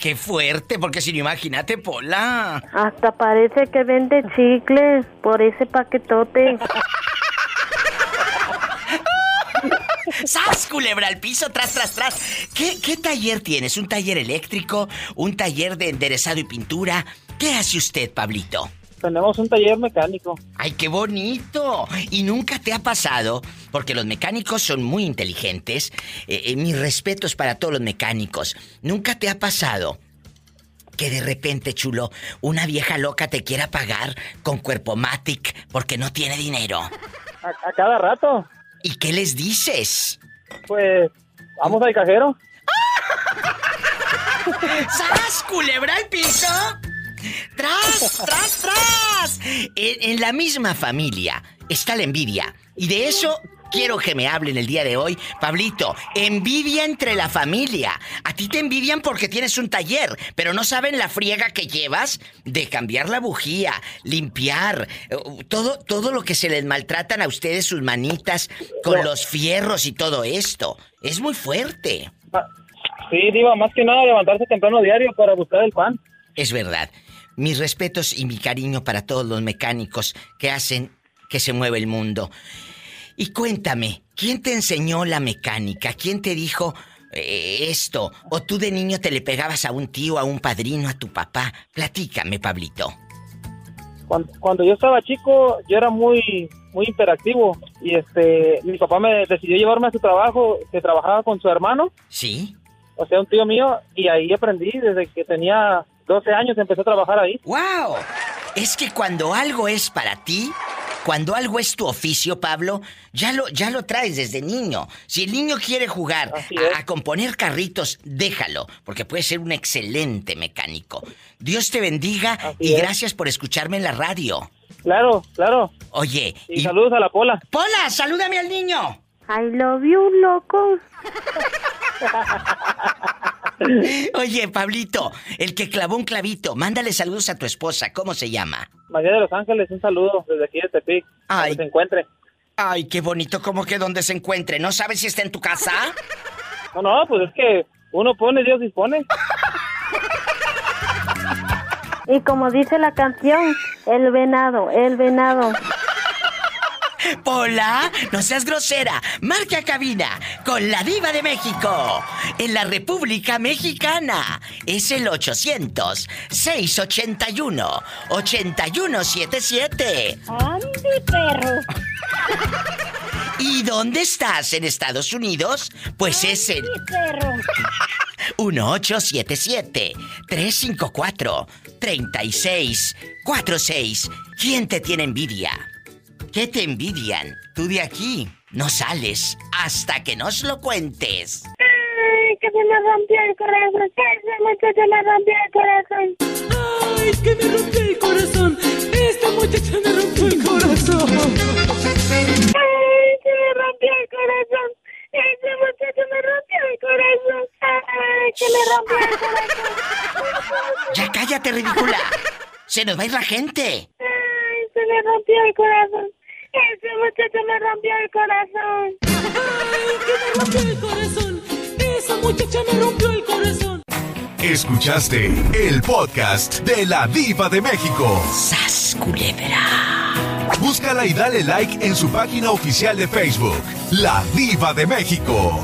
Qué fuerte, porque si no imagínate, Pola. Hasta parece que vende chicles por ese paquetote. ¡Sas, culebra al piso, tras, tras, tras! ¿Qué, ¿Qué taller tienes? ¿Un taller eléctrico? ¿Un taller de enderezado y pintura? ¿Qué hace usted, Pablito? Tenemos un taller mecánico. ¡Ay, qué bonito! ¿Y nunca te ha pasado? Porque los mecánicos son muy inteligentes. Eh, eh, mis respetos para todos los mecánicos. ¿Nunca te ha pasado que de repente, chulo, una vieja loca te quiera pagar con cuerpo matic porque no tiene dinero? A, a cada rato. ¿Y qué les dices? Pues, vamos al cajero. ¡Sas, culebra al piso! ¡Tras, tras, tras! En, en la misma familia está la envidia. Y de eso quiero que me hablen el día de hoy. Pablito, envidia entre la familia. A ti te envidian porque tienes un taller, pero no saben la friega que llevas de cambiar la bujía, limpiar, eh, todo, todo lo que se les maltratan a ustedes sus manitas con los fierros y todo esto. Es muy fuerte. Sí, Diva, más que nada levantarse temprano diario para buscar el pan. Es verdad. Mis respetos y mi cariño para todos los mecánicos que hacen que se mueva el mundo. Y cuéntame, ¿quién te enseñó la mecánica? ¿Quién te dijo eh, esto? ¿O tú de niño te le pegabas a un tío, a un padrino, a tu papá? Platícame, Pablito. Cuando, cuando yo estaba chico, yo era muy muy interactivo y este mi papá me decidió llevarme a su trabajo, que trabajaba con su hermano. Sí. O sea, un tío mío y ahí aprendí desde que tenía 12 años empecé a trabajar ahí. ¡Wow! Es que cuando algo es para ti, cuando algo es tu oficio, Pablo, ya lo, ya lo traes desde niño. Si el niño quiere jugar a, a componer carritos, déjalo, porque puede ser un excelente mecánico. Dios te bendiga y es. gracias por escucharme en la radio. Claro, claro. Oye, Y, saludos a la Pola. Pola, salúdame al niño. I love you, loco. Oye, Pablito, el que clavó un clavito, mándale saludos a tu esposa. ¿Cómo se llama? María de Los Ángeles, un saludo desde aquí de Tepic. Ay. Donde se encuentre. Ay, qué bonito, como que donde se encuentre. ¿No sabes si está en tu casa? No, no, pues es que uno pone, Dios dispone. Y como dice la canción, el venado, el venado. Pola, no seas grosera. Marca cabina con la diva de México. En la República Mexicana. Es el 800-681-8177. ¡Ande, perro! ¿Y dónde estás? ¿En Estados Unidos? Pues es el... perro! 1877-354-3646. ¿Quién te tiene envidia? ¿Qué te envidian? Tú de aquí no sales hasta que nos lo cuentes. Ay, que se me rompió el corazón. Ese muchacho me rompió el corazón. Ay, que me rompió el corazón. Esta muchacha me rompió el corazón. Ay, que me rompió el corazón. Ese muchacho me rompió el corazón. Ay, que me rompió el corazón. Ya cállate, ridícula. Se nos va a ir la gente. Ay, se me rompió el corazón. Ese muchacho me rompió el corazón. Ay, que me rompió el corazón. Esa muchacha me rompió el corazón. Escuchaste el podcast de la Diva de México. ¡Sas, culebra! Búscala y dale like en su página oficial de Facebook, La Diva de México.